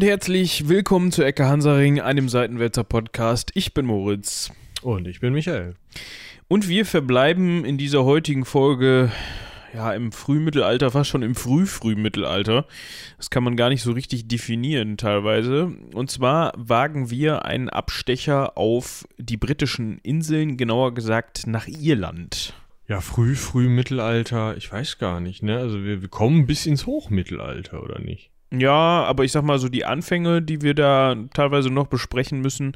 und herzlich willkommen zu Ecke Hansaring, einem Seitenwälzer Podcast. Ich bin Moritz. Und ich bin Michael. Und wir verbleiben in dieser heutigen Folge ja im Frühmittelalter, fast schon im Frühfrühmittelalter. Das kann man gar nicht so richtig definieren teilweise. Und zwar wagen wir einen Abstecher auf die britischen Inseln, genauer gesagt nach Irland. Ja, früh, früh Mittelalter, ich weiß gar nicht, ne? Also wir, wir kommen bis ins Hochmittelalter, oder nicht? Ja, aber ich sag mal so die Anfänge, die wir da teilweise noch besprechen müssen.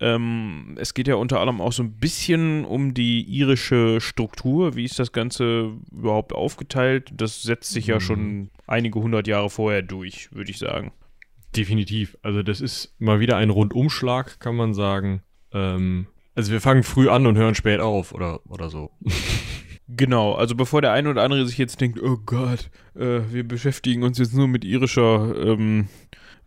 Ähm, es geht ja unter anderem auch so ein bisschen um die irische Struktur. Wie ist das Ganze überhaupt aufgeteilt? Das setzt sich ja Mhm. schon einige hundert Jahre vorher durch, würde ich sagen. Definitiv. Also das ist mal wieder ein Rundumschlag, kann man sagen. Ähm, also wir fangen früh an und hören spät auf, oder, oder so. Genau, also bevor der eine oder andere sich jetzt denkt, oh Gott, äh, wir beschäftigen uns jetzt nur mit irischer, ähm,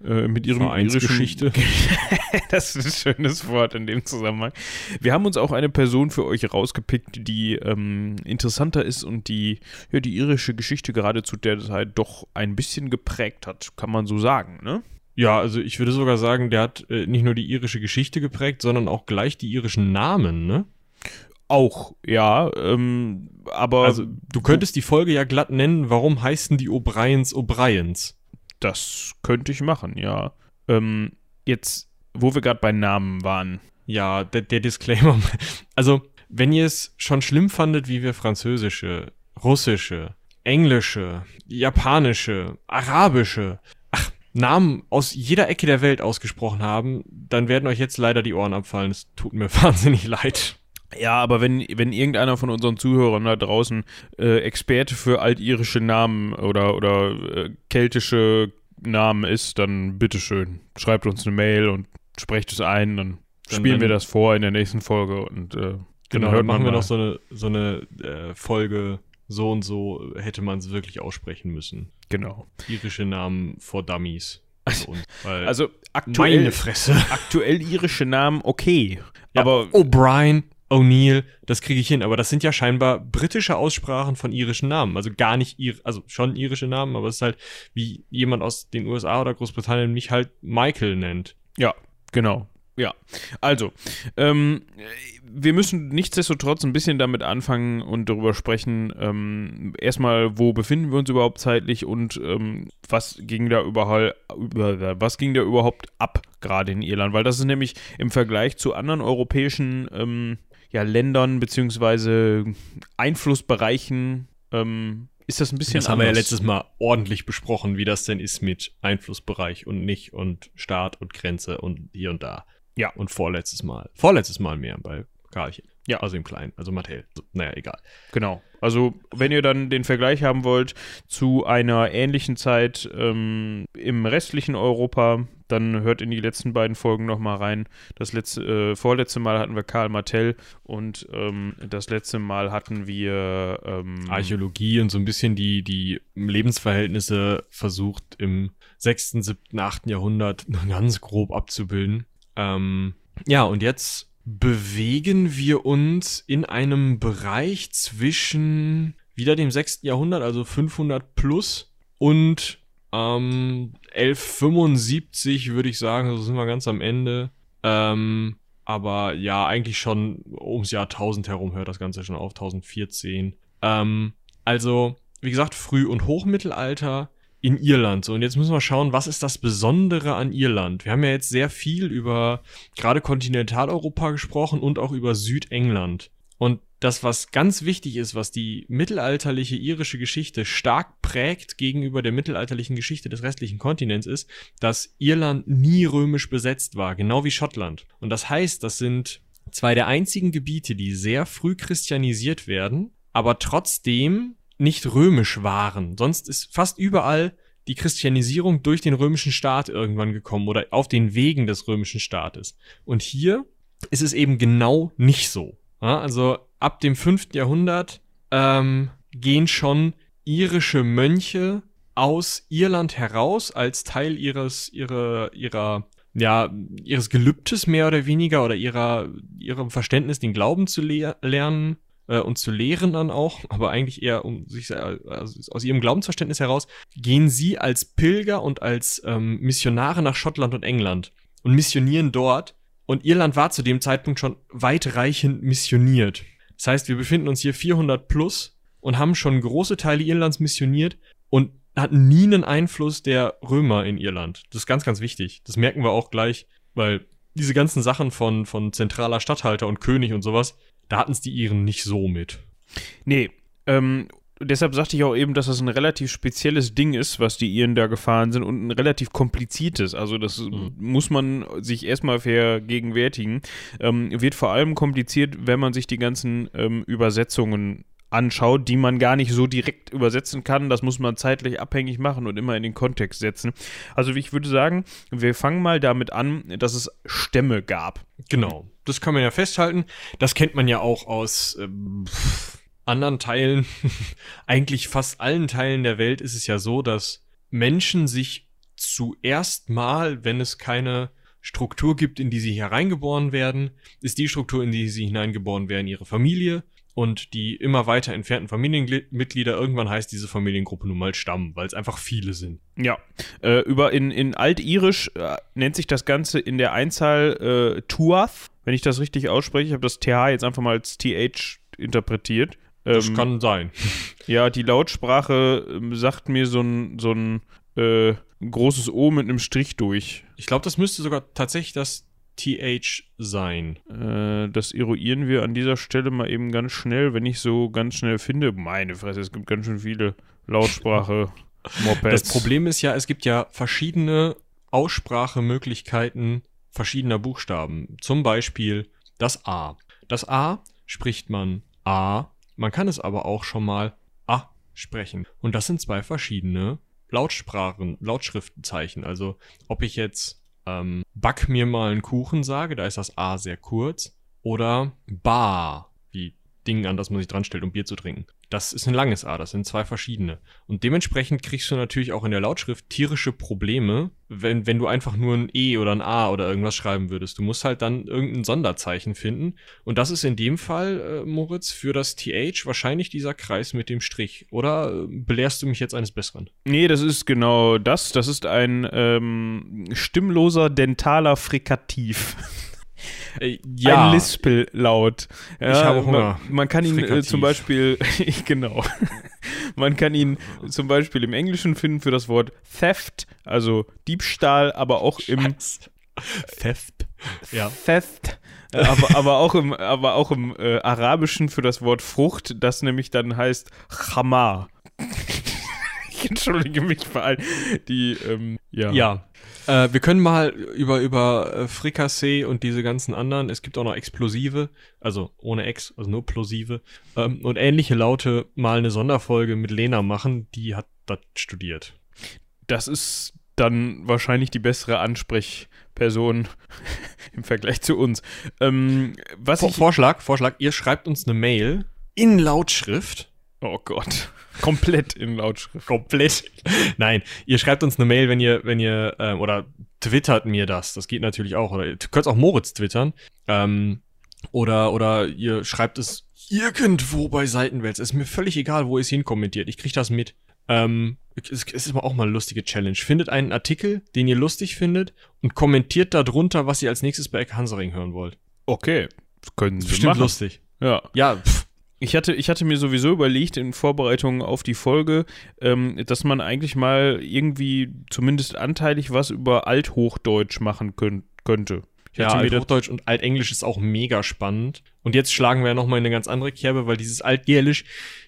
äh, mit ihrem irischen- das ist ein schönes Wort in dem Zusammenhang. Wir haben uns auch eine Person für euch rausgepickt, die ähm, interessanter ist und die ja, die irische Geschichte gerade zu der Zeit doch ein bisschen geprägt hat, kann man so sagen, ne? Ja, also ich würde sogar sagen, der hat äh, nicht nur die irische Geschichte geprägt, sondern auch gleich die irischen Namen, ne? Auch, ja, ähm, aber Also du könntest die Folge ja glatt nennen, warum heißen die O'Briens O'Briens? das könnte ich machen, ja. Ähm, jetzt, wo wir gerade bei Namen waren, Ja, der, der Disclaimer. Also, wenn ihr es schon schlimm fandet, wie wir französische, russische, englische, japanische, arabische, ach, Namen aus jeder Ecke der Welt ausgesprochen haben, dann werden euch jetzt leider die Ohren abfallen. Es tut mir wahnsinnig leid. Ja, aber wenn, wenn irgendeiner von unseren Zuhörern da draußen äh, Experte für altirische Namen oder, oder äh, keltische Namen ist, dann bitteschön, schreibt uns eine Mail und sprecht es ein, dann Dann- spielen wir dann- das vor in der nächsten Folge und äh, Genau, hört dann machen wir noch so eine, so eine äh, Folge, so und so hätte man es wirklich aussprechen müssen. Genau. Irische Namen vor Dummies. So, und, weil Also aktuell, meine Fresse. aktuell irische Namen okay, Ja, aber O'Brien, O'Neill, das kriege ich hin. Aber das sind ja scheinbar britische Aussprachen von irischen Namen. Also gar nicht ir, also schon irische Namen, aber es ist halt wie jemand aus den USA oder Großbritannien mich halt Michael nennt. Ja, genau. Ja, also, ähm, wir müssen nichtsdestotrotz ein bisschen damit anfangen und darüber sprechen, ähm, erstmal, wo befinden wir uns überhaupt zeitlich und ähm, was ging da überall, über, was ging da überhaupt ab, gerade in Irland, weil das ist nämlich im Vergleich zu anderen europäischen ähm, ja, Ländern beziehungsweise Einflussbereichen ähm, ist das ein bisschen Das haben wir ja anders. letztes Mal ordentlich besprochen, wie das denn ist mit Einflussbereich und nicht und Staat und Grenze und hier und da. Ja. Und vorletztes Mal. Vorletztes Mal mehr bei Karlchen. Ja. Also im Kleinen, also Mattel. Naja, egal. Genau. Also, wenn ihr dann den Vergleich haben wollt zu einer ähnlichen Zeit ähm, im restlichen Europa, dann hört in die letzten beiden Folgen nochmal rein. Das letzte, äh, vorletzte Mal hatten wir Karl Martell und ähm, das letzte Mal hatten wir ähm, Archäologie und so ein bisschen die, die Lebensverhältnisse versucht im 6., 7., 8. Jahrhundert ganz grob abzubilden. Ähm, ja, und jetzt bewegen wir uns in einem Bereich zwischen wieder dem 6. Jahrhundert, also 500 plus und ähm, 1175 würde ich sagen, so sind wir ganz am Ende. Ähm, aber ja, eigentlich schon ums Jahr 1000 herum hört das Ganze schon auf, 1014. Ähm, also, wie gesagt, Früh- und Hochmittelalter in Irland. So, und jetzt müssen wir schauen, was ist das Besondere an Irland? Wir haben ja jetzt sehr viel über gerade Kontinentaleuropa gesprochen und auch über Südengland. Und das, was ganz wichtig ist, was die mittelalterliche irische Geschichte stark prägt gegenüber der mittelalterlichen Geschichte des restlichen Kontinents, ist, dass Irland nie römisch besetzt war, genau wie Schottland. Und das heißt, das sind zwei der einzigen Gebiete, die sehr früh christianisiert werden, aber trotzdem nicht römisch waren. Sonst ist fast überall die Christianisierung durch den römischen Staat irgendwann gekommen oder auf den Wegen des römischen Staates. Und hier ist es eben genau nicht so. Also ab dem 5. Jahrhundert ähm, gehen schon irische Mönche aus Irland heraus als Teil ihres, ihrer, ihrer, ja, ihres Gelübdes mehr oder weniger oder ihrer, ihrem Verständnis, den Glauben zu le lernen, äh, und zu lehren dann auch, aber eigentlich eher um sich also aus ihrem Glaubensverständnis heraus, gehen sie als Pilger und als ähm, Missionare nach Schottland und England und missionieren dort. Und Irland war zu dem Zeitpunkt schon weitreichend missioniert. Das heißt, wir befinden uns hier 400 plus und haben schon große Teile Irlands missioniert und hatten nie einen Einfluss der Römer in Irland. Das ist ganz, ganz wichtig. Das merken wir auch gleich, weil diese ganzen Sachen von, von zentraler Statthalter und König und sowas, da hatten es die Iren nicht so mit. Nee, ähm, deshalb sagte ich auch eben, dass das ein relativ spezielles Ding ist, was die Iren da gefahren sind und ein relativ kompliziertes. Also das mhm. muss man sich erstmal vergegenwärtigen. Ähm, wird vor allem kompliziert, wenn man sich die ganzen ähm, Übersetzungen anschaut, die man gar nicht so direkt übersetzen kann. Das muss man zeitlich abhängig machen und immer in den Kontext setzen. Also ich würde sagen, wir fangen mal damit an, dass es Stämme gab. Genau, das kann man ja festhalten. Das kennt man ja auch aus ähm, anderen Teilen. Eigentlich fast allen Teilen der Welt ist es ja so, dass Menschen sich zuerst mal, wenn es keine Struktur gibt, in die sie hereingeboren werden, ist die Struktur, in die sie hineingeboren werden, ihre Familie und die immer weiter entfernten Familienmitglieder, irgendwann heißt diese Familiengruppe nun mal Stamm, weil es einfach viele sind. Ja, äh, über in, in Altirisch äh, nennt sich das Ganze in der Einzahl äh, Tuath, wenn ich das richtig ausspreche. Ich habe das TH jetzt einfach mal als TH interpretiert. Das ähm, kann sein. Ja, die Lautsprache ähm, sagt mir so ein, so ein äh, großes O mit einem Strich durch. Ich glaube, das müsste sogar tatsächlich das TH sein. Äh, das eruieren wir an dieser Stelle mal eben ganz schnell, wenn ich so ganz schnell finde. Meine Fresse, es gibt ganz schön viele Lautsprache. Mopeds. Das Problem ist ja, es gibt ja verschiedene Aussprachemöglichkeiten verschiedener Buchstaben. Zum Beispiel das A. Das A spricht man A, man kann es aber auch schon mal A sprechen. Und das sind zwei verschiedene Lautsprachen, Lautschriftenzeichen. Also ob ich jetzt ähm, back mir mal einen Kuchen sage, da ist das A sehr kurz. Oder Bar, wie Ding, an das man sich dran stellt, um Bier zu trinken. Das ist ein langes A, das sind zwei verschiedene. Und dementsprechend kriegst du natürlich auch in der Lautschrift tierische Probleme, wenn, wenn du einfach nur ein E oder ein A oder irgendwas schreiben würdest. Du musst halt dann irgendein Sonderzeichen finden. Und das ist in dem Fall, äh, Moritz, für das TH wahrscheinlich dieser Kreis mit dem Strich. Oder äh, belehrst du mich jetzt eines Besseren? Nee, das ist genau das. Das ist ein ähm, stimmloser dentaler Frikativ. Äh, ja. Ein Lispel-Laut. Ja, ich habe Hunger. Man, man kann ihn äh, zum Beispiel, genau, man kann ihn zum Beispiel im Englischen finden für das Wort Theft, also Diebstahl, aber auch im Theft. Ja. Theft. Äh, aber, aber auch im, aber auch im äh, Arabischen für das Wort Frucht, das nämlich dann heißt Chamar. Ich entschuldige mich für all die, ähm, ja. Ja, äh, wir können mal über, über äh, Frikassee und diese ganzen anderen, es gibt auch noch Explosive, also ohne Ex, also nur Plosive, ähm, und ähnliche Laute mal eine Sonderfolge mit Lena machen, die hat das studiert. Das ist dann wahrscheinlich die bessere Ansprechperson im Vergleich zu uns. Ähm, was Vor ich Vorschlag, Vorschlag, ihr schreibt uns eine Mail in Lautschrift Oh Gott. Komplett in Lautschrift. Komplett. Nein, ihr schreibt uns eine Mail, wenn ihr, wenn ihr, ähm, oder twittert mir das. Das geht natürlich auch. Oder ihr könnt auch Moritz twittern. Ähm, oder, oder ihr schreibt es irgendwo bei Seitenwälz. Ist mir völlig egal, wo ihr es hinkommentiert. Ich krieg das mit. Ähm, es ist aber auch mal eine lustige Challenge. Findet einen Artikel, den ihr lustig findet und kommentiert darunter, was ihr als nächstes bei Eck Hansaring hören wollt. Okay. Das können Sie Bestimmt machen. lustig. Ja. Ja, pff, ich hatte, ich hatte mir sowieso überlegt in Vorbereitung auf die Folge, ähm, dass man eigentlich mal irgendwie zumindest anteilig was über Althochdeutsch machen könnt, könnte. Ich ja, Althochdeutsch und Altenglisch ist auch mega spannend. Und jetzt schlagen wir ja nochmal in eine ganz andere Kerbe, weil dieses Altgälisch,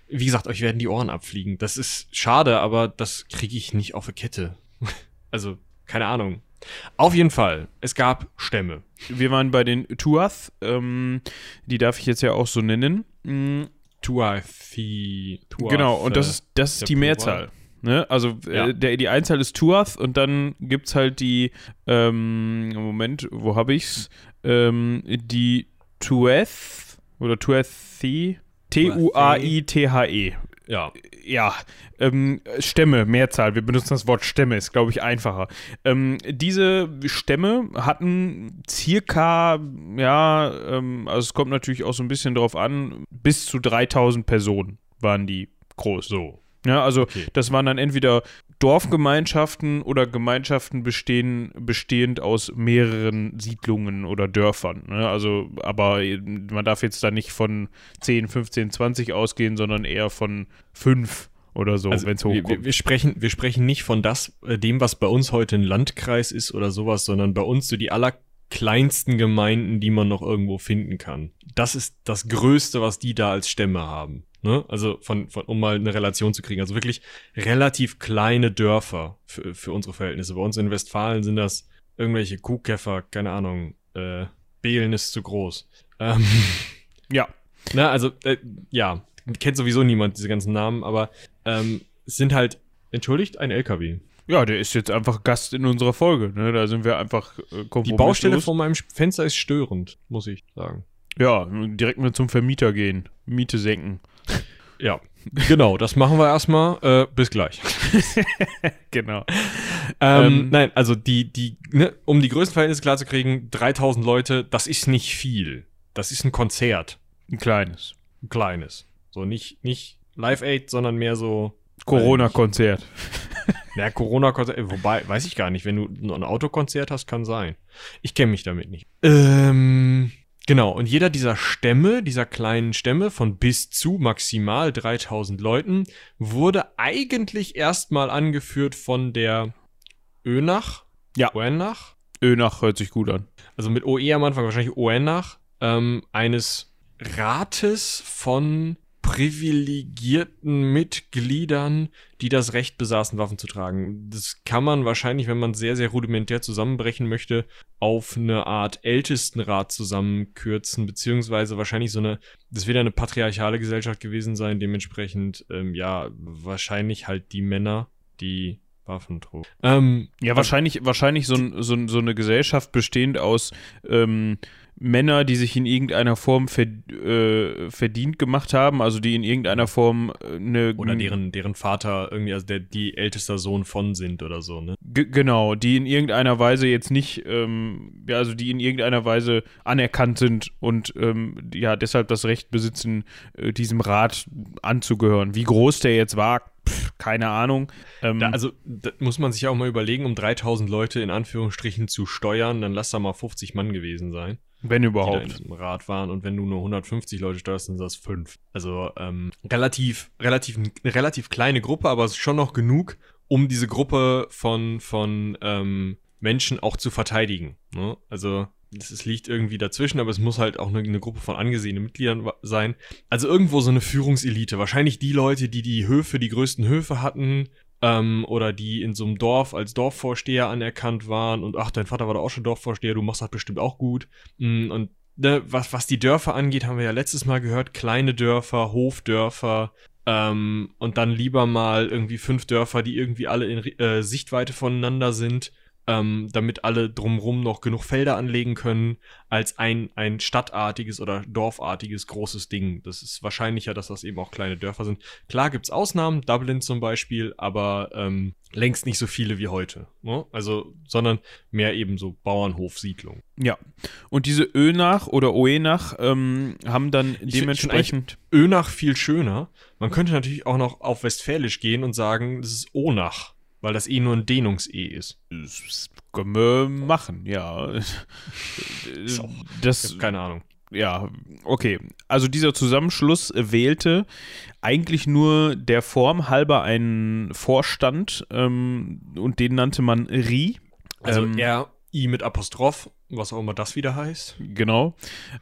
wie gesagt, euch werden die Ohren abfliegen. Das ist schade, aber das kriege ich nicht auf eine Kette. also, keine Ahnung. Auf jeden Fall, es gab Stämme. Wir waren bei den Tuath, ähm, die darf ich jetzt ja auch so nennen. Mhm. Tuathi. Tuath, genau, und das ist, das ist die Mehrzahl. Ne? Also äh, ja. äh, der, die Einzahl ist Tuath und dann gibt es halt die, ähm, Moment, wo habe ich's? Ähm, die Tueth oder Tuethi, T-U-A-I-T-H-E ja. Ja, ähm, Stämme, Mehrzahl, wir benutzen das Wort Stämme, ist glaube ich einfacher. Ähm, diese Stämme hatten circa, ja, ähm, also es kommt natürlich auch so ein bisschen drauf an, bis zu 3000 Personen waren die groß. So. Ja, also Okay. das waren dann entweder Dorfgemeinschaften oder Gemeinschaften bestehen, bestehend aus mehreren Siedlungen oder Dörfern. Ne? Also, aber man darf jetzt da nicht von 10, 15, 20 ausgehen, sondern eher von 5 oder so, Also wenn es hochkommt. wir, wir, sprechen, wir sprechen nicht von das, äh, dem, was bei uns heute ein Landkreis ist oder sowas, sondern bei uns so die allerkleinsten Gemeinden, die man noch irgendwo finden kann. Das ist das Größte, was die da als Stämme haben. Ne? Also von, von, um mal eine Relation zu kriegen. Also wirklich relativ kleine Dörfer für, für unsere Verhältnisse. Bei uns in Westfalen sind das irgendwelche Kuhkäfer, keine Ahnung, äh, Behlen ist zu groß. Ähm, ja, na, also, äh, ja, kennt sowieso niemand diese ganzen Namen, aber ähm, es sind halt, entschuldigt, ein LKW. ja, der ist jetzt einfach Gast in unserer Folge. Ne? Da sind wir einfach äh, Die Baustelle vor meinem Fenster ist störend, muss ich sagen. Ja, direkt mal zum Vermieter gehen, Miete senken. Ja, genau, das machen wir erstmal. Äh, bis gleich. Genau. Ähm, Ähm, nein, also die, die, ne, um die Größenverhältnisse klar zu kriegen, 3000 Leute, das ist nicht viel. Das ist ein Konzert. Ein kleines. Ein kleines. So nicht, nicht Live Aid, sondern mehr so. Corona-Konzert. Ja, Corona-Konzert, äh, wobei, weiß ich gar nicht, wenn du ein Autokonzert hast, kann sein. Ich kenne mich damit nicht. Ähm, genau, und jeder dieser Stämme, dieser kleinen Stämme von bis zu maximal 3000 Leuten, wurde eigentlich erstmal angeführt von der Önach. Ja. Oenach. Önach hört sich gut an. Also mit OE am Anfang wahrscheinlich Oenach. Ähm, eines Rates von privilegierten Mitgliedern, die das Recht besaßen, Waffen zu tragen. Das kann man wahrscheinlich, wenn man sehr, sehr rudimentär zusammenbrechen möchte, auf eine Art Ältestenrat zusammenkürzen, beziehungsweise wahrscheinlich so eine, das wird ja eine patriarchale Gesellschaft gewesen sein, dementsprechend, ähm, ja, wahrscheinlich halt die Männer, die Waffen trugen. Ähm, Ja, wahrscheinlich, wahrscheinlich so, ein, so, so eine Gesellschaft bestehend aus ähm, Männer, die sich in irgendeiner Form ver, äh, verdient gemacht haben, also die in irgendeiner Form äh, eine oder deren, deren Vater irgendwie, also der, die ältester Sohn von sind oder so, ne? G genau, die in irgendeiner Weise jetzt nicht, ähm, ja, also die in irgendeiner Weise anerkannt sind und ähm, ja, deshalb das Recht besitzen, äh, diesem Rat anzugehören. Wie groß der jetzt war, pff, keine Ahnung. Ähm, Da, also, muss man sich auch mal überlegen, um 3000 Leute in Anführungsstrichen zu steuern, dann lass da mal 50 Mann gewesen sein, wenn die überhaupt. diesem Rat waren. Und wenn du nur 150 Leute steuerst, dann sind das fünf. Also, ähm, relativ, relativ, eine relativ kleine Gruppe, aber es ist schon noch genug, um diese Gruppe von, von ähm, Menschen auch zu verteidigen. Ne? Also, es, liegt irgendwie dazwischen, aber es muss halt auch eine, eine Gruppe von angesehenen Mitgliedern sein. Also irgendwo so eine Führungselite. Wahrscheinlich die Leute, die die Höfe, die größten Höfe hatten, ähm, oder die in so einem Dorf als Dorfvorsteher anerkannt waren und ach, dein Vater war doch auch schon Dorfvorsteher, du machst das bestimmt auch gut. Mm, Und ne, was, was die Dörfer angeht, haben wir ja letztes Mal gehört, kleine Dörfer, Hofdörfer, ähm, und dann lieber mal irgendwie fünf Dörfer, die irgendwie alle in äh, Sichtweite voneinander sind, ähm, damit alle drumrum noch genug Felder anlegen können, als ein, ein stadtartiges oder dorfartiges großes Ding. Das ist wahrscheinlicher, dass das eben auch kleine Dörfer sind. Klar gibt's Ausnahmen, Dublin zum Beispiel, aber ähm, längst nicht so viele wie heute. Ne? Also, sondern mehr eben so Bauernhofsiedlungen. Ja. Und diese Önach oder Oenach ähm, haben dann Ich- ich dementsprechend. Önach viel schöner. Man könnte natürlich auch noch auf Westfälisch gehen und sagen, das ist Onach, weil das eh nur ein Dehnungs-E ist. Das können wir machen, ja. Ich Das, keine Ahnung. ja, okay. Also dieser Zusammenschluss wählte eigentlich nur der Form halber einen Vorstand ähm, und den nannte man RI. Also Ähm, R, I mit Apostroph, was auch immer das wieder heißt. Genau.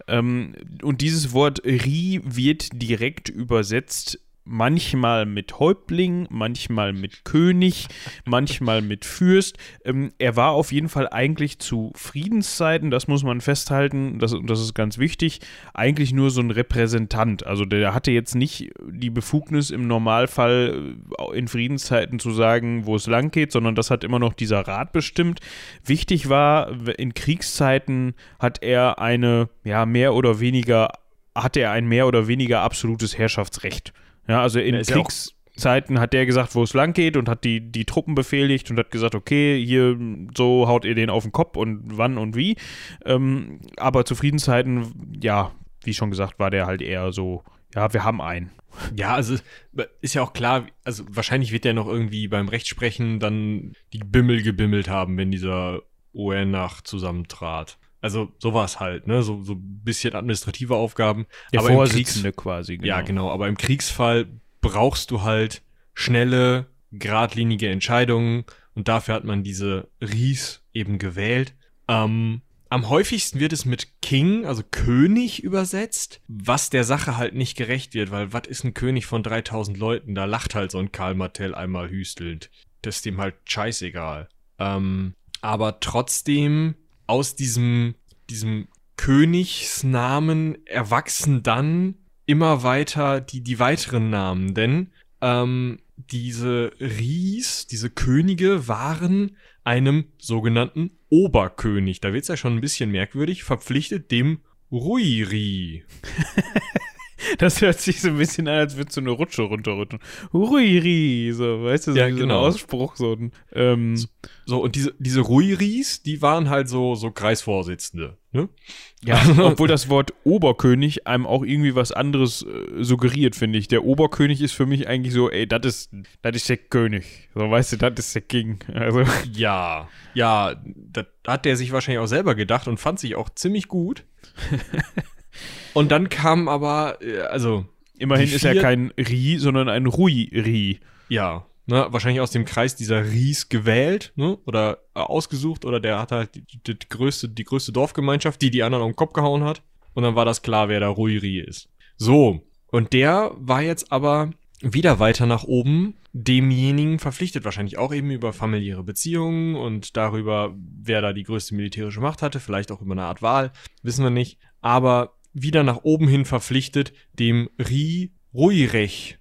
Ähm, und dieses Wort Ri wird direkt übersetzt. Manchmal mit Häuptling, manchmal mit König, manchmal mit Fürst. Ähm, er war auf jeden Fall eigentlich zu Friedenszeiten, das muss man festhalten, das, das ist ganz wichtig, eigentlich nur so ein Repräsentant. Also der hatte jetzt nicht die Befugnis im Normalfall äh, in Friedenszeiten zu sagen, wo es lang geht, sondern das hat immer noch dieser Rat bestimmt. Wichtig war, in Kriegszeiten hat er eine, ja, mehr oder weniger, hatte er ein mehr oder weniger absolutes Herrschaftsrecht. Ja, also in auch- Kriegszeiten hat der gesagt, wo es lang geht und hat die, die Truppen befehligt und hat gesagt, okay, hier so haut ihr den auf den Kopf und wann und wie. Ähm, aber zu Friedenszeiten, ja, wie schon gesagt, war der halt eher so, ja, wir haben einen. Ja, also ist ja auch klar, also wahrscheinlich wird der noch irgendwie beim Rechtsprechen dann die Bimmel gebimmelt haben, wenn dieser OR-Nach zusammentrat. Also sowas halt, ne? So, so ein bisschen administrative Aufgaben. Der aber im Vorsitzende quasi. Ja, genau. Aber im Kriegsfall brauchst du halt schnelle, geradlinige Entscheidungen und dafür hat man diese Ries eben gewählt. Ähm, am häufigsten wird es mit King, also König, übersetzt, was der Sache halt nicht gerecht wird, weil was ist ein König von 3000 Leuten? Da lacht halt so ein Karl Martell einmal hüstelnd. Das ist dem halt scheißegal. Ähm, aber trotzdem aus diesem, diesem Königsnamen erwachsen dann immer weiter die, die weiteren Namen, denn ähm, diese Ries, diese Könige waren einem sogenannten Oberkönig, da wird's ja schon ein bisschen merkwürdig, verpflichtet dem Ruiri. Das hört sich so ein bisschen an, als würdest du eine Rutsche runterrutschen. Huiri, so, weißt du, so, Ja, wie so genau. ein Ausspruch, so ein, ähm, So, und diese, diese Ruiris, die waren halt so, so Kreisvorsitzende, ne? ja, obwohl das Wort Oberkönig einem auch irgendwie was anderes äh, suggeriert, finde ich. Der Oberkönig ist für mich eigentlich so, ey, das ist, das ist der König. So, weißt du, das ist der King. Also, Ja, ja, das hat der sich wahrscheinlich auch selber gedacht und fand sich auch ziemlich gut. und dann kam aber, äh, also, immerhin ist er kein Ri, sondern ein Rui-Ri. ja, ne, wahrscheinlich aus dem Kreis dieser Ries gewählt, ne, oder äh, ausgesucht, oder der hat halt die, die, die größte, die größte Dorfgemeinschaft, die die anderen auf den Kopf gehauen hat. Und dann war das klar, wer der Ruiri ist. So, und der war jetzt aber wieder weiter nach oben demjenigen verpflichtet, wahrscheinlich auch eben über familiäre Beziehungen und darüber, wer da die größte militärische Macht hatte, vielleicht auch über eine Art Wahl, wissen wir nicht. Aber wieder nach oben hin verpflichtet dem Ri Ruirech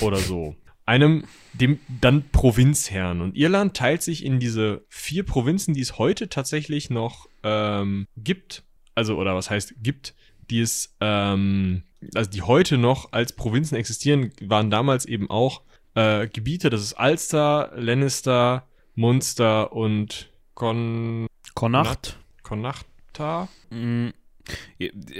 oder so. Einem, dem dann Provinzherrn. Und Irland teilt sich in diese vier Provinzen, die es heute tatsächlich noch ähm, gibt. Also, oder was heißt gibt, die es, ähm, also die heute noch als Provinzen existieren, waren damals eben auch äh, Gebiete. Das ist Ulster, Lannister, Munster und Con Connacht. Connachta. Mm,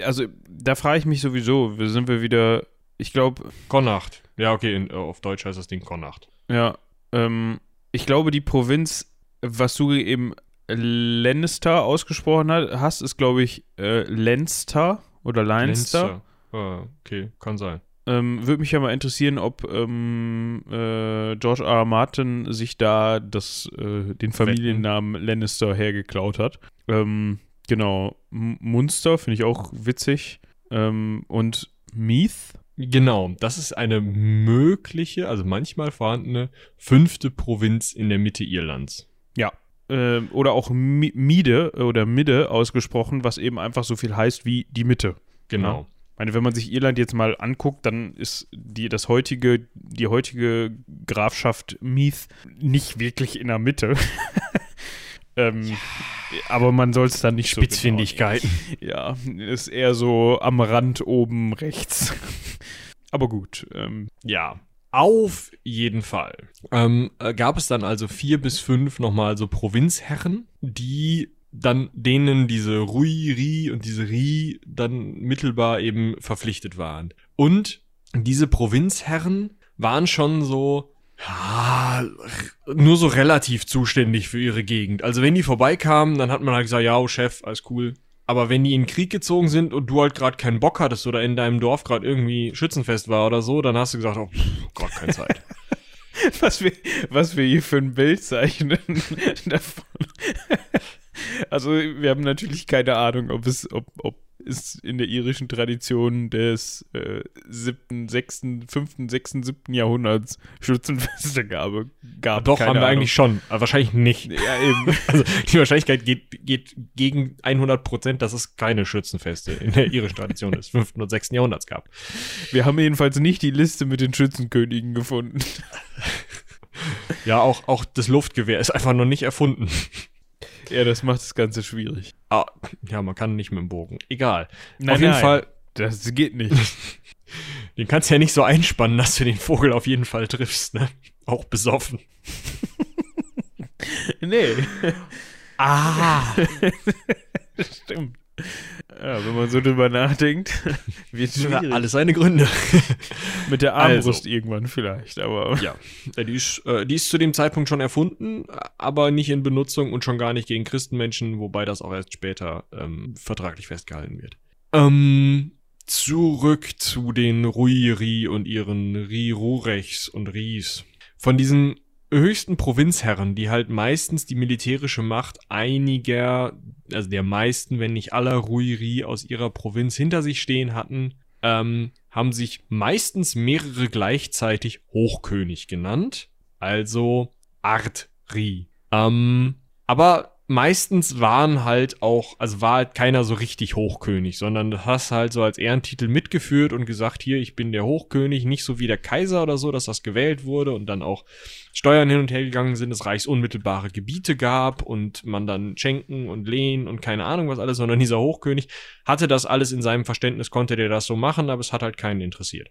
Also, da frage ich mich sowieso, sind wir wieder, ich glaube, Connacht. Ja, okay, in, äh, auf Deutsch heißt das Ding Connacht. Ja, ähm, ich glaube, die Provinz, was du eben Lannister ausgesprochen hast, ist, glaube ich, äh, Leinster oder Leinster. Leinster. Äh, okay, kann sein. Ähm, Würde mich ja mal interessieren, ob ähm, äh, George R. R. Martin sich da das, äh, den Familiennamen Lannister hergeklaut hat. Ähm, genau, Munster finde ich auch witzig. Ähm, und Meath, Genau, das ist eine mögliche, also manchmal vorhandene fünfte Provinz in der Mitte Irlands. Ja. Ähm, oder auch Mi Mide oder Midde ausgesprochen, was eben einfach so viel heißt wie die Mitte. Genau. Ich meine, wenn man sich Irland jetzt mal anguckt, dann ist die, das heutige, die heutige Grafschaft Meath nicht wirklich in der Mitte. ähm, Aber man soll es dann nicht so Spitzfindigkeiten. Genau, ja, ist eher so am Rand oben rechts. Aber gut. Ähm, Ja, auf jeden Fall. Ähm, äh, gab es dann also vier bis fünf nochmal so Provinzherren, die dann denen diese Rui, Ri und diese Ri dann mittelbar eben verpflichtet waren. Und diese Provinzherren waren schon so, ja, nur so relativ zuständig für ihre Gegend. Also wenn die vorbeikamen, dann hat man halt gesagt, ja, oh Chef, alles cool. Aber wenn die in den Krieg gezogen sind und du halt gerade keinen Bock hattest oder in deinem Dorf gerade irgendwie Schützenfest war oder so, dann hast du gesagt, oh, Gott, keine Zeit. was, wir, was wir hier für ein Bild zeichnen davon. Also wir haben natürlich keine Ahnung, ob es, ob, ob es in der irischen Tradition des äh, siebten, sechsten, fünften, sechsten, siebten Jahrhunderts Schützenfeste gab. gab Doch, haben wir Ahnung. eigentlich schon. Aber wahrscheinlich nicht. Ja, eben. Also die Wahrscheinlichkeit geht, geht gegen 100 Prozent, dass es keine Schützenfeste in der irischen Tradition des 5. und 6. Jahrhunderts gab. Wir haben jedenfalls nicht die Liste mit den Schützenkönigen gefunden. Ja, auch, auch das Luftgewehr ist einfach noch nicht erfunden. Ja, das macht das Ganze schwierig. Ah, ja, man kann nicht mit dem Bogen. Egal. Nein, Auf jeden nein. Fall, Das geht nicht. Den kannst du ja nicht so einspannen, dass du den Vogel auf jeden Fall triffst, ne? Auch besoffen. nee. Ah. Stimmt. Ja, wenn man so drüber nachdenkt, wird schwierig. Alles seine Gründe. Mit der Armbrust Also. irgendwann vielleicht, aber. Ja, äh, die ist, äh, die ist zu dem Zeitpunkt schon erfunden, aber nicht in Benutzung und schon gar nicht gegen Christenmenschen, wobei das auch erst später ähm, vertraglich festgehalten wird. Ähm, zurück zu den Ruiri und ihren Rirurechs und Ries. Von diesen höchsten Provinzherren, die halt meistens die militärische Macht einiger, also der meisten, wenn nicht aller Ruiri aus ihrer Provinz hinter sich stehen hatten, ähm, haben sich meistens mehrere gleichzeitig Hochkönig genannt. Also Art-Ri. Ähm, aber meistens waren halt auch, also war halt keiner so richtig Hochkönig, sondern du hast halt so als Ehrentitel mitgeführt und gesagt, hier, ich bin der Hochkönig, nicht so wie der Kaiser oder so, dass das gewählt wurde und dann auch Steuern hin und her gegangen sind, es reichsunmittelbare Gebiete gab und man dann schenken und lehnen und keine Ahnung was alles, sondern dieser Hochkönig hatte das alles in seinem Verständnis, konnte der das so machen, aber es hat halt keinen interessiert.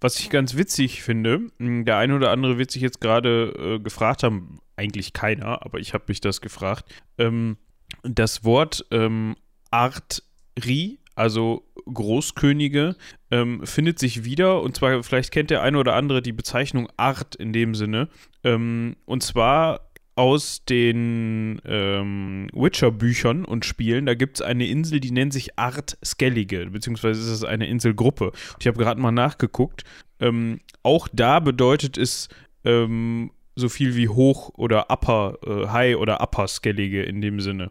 Was ich ganz witzig finde, mh, der eine oder andere wird sich jetzt gerade äh, gefragt haben, eigentlich keiner, aber ich habe mich das gefragt, ähm, das Wort ähm, Art-Ri, also Großkönige, ähm, findet sich wieder, und zwar, vielleicht kennt der eine oder andere die Bezeichnung Art in dem Sinne, ähm, und zwar aus den ähm, Witcher-Büchern und Spielen, da gibt es eine Insel, die nennt sich Art Skellige, beziehungsweise ist es eine Inselgruppe. Und ich habe gerade mal nachgeguckt. Ähm, auch da bedeutet es ähm, so viel wie hoch oder upper, äh, high oder upper Skellige in dem Sinne.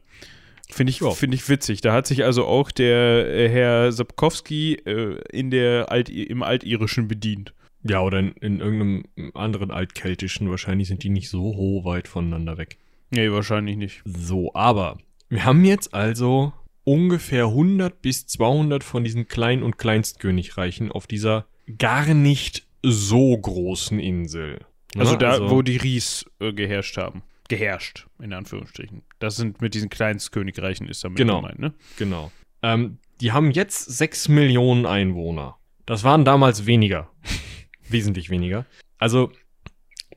Finde ich, find ich witzig. Da hat sich also auch der äh, Herr Sapkowski äh, in der Alt im Altirischen bedient. Ja, oder in, in irgendeinem anderen altkeltischen. Wahrscheinlich sind die nicht so hoch weit voneinander weg. Nee, wahrscheinlich nicht. So, aber wir haben jetzt also ungefähr 100 bis 200 von diesen Klein- und Kleinstkönigreichen auf dieser gar nicht so großen Insel. Also Ne? da, wo die Ries äh, geherrscht haben. Geherrscht, in Anführungsstrichen. Das sind mit diesen Kleinstkönigreichen ist damit Genau. gemeint, ne? Genau. Ähm, die haben jetzt 6 Millionen Einwohner. Das waren damals weniger. Wesentlich weniger. Also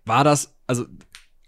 war das, also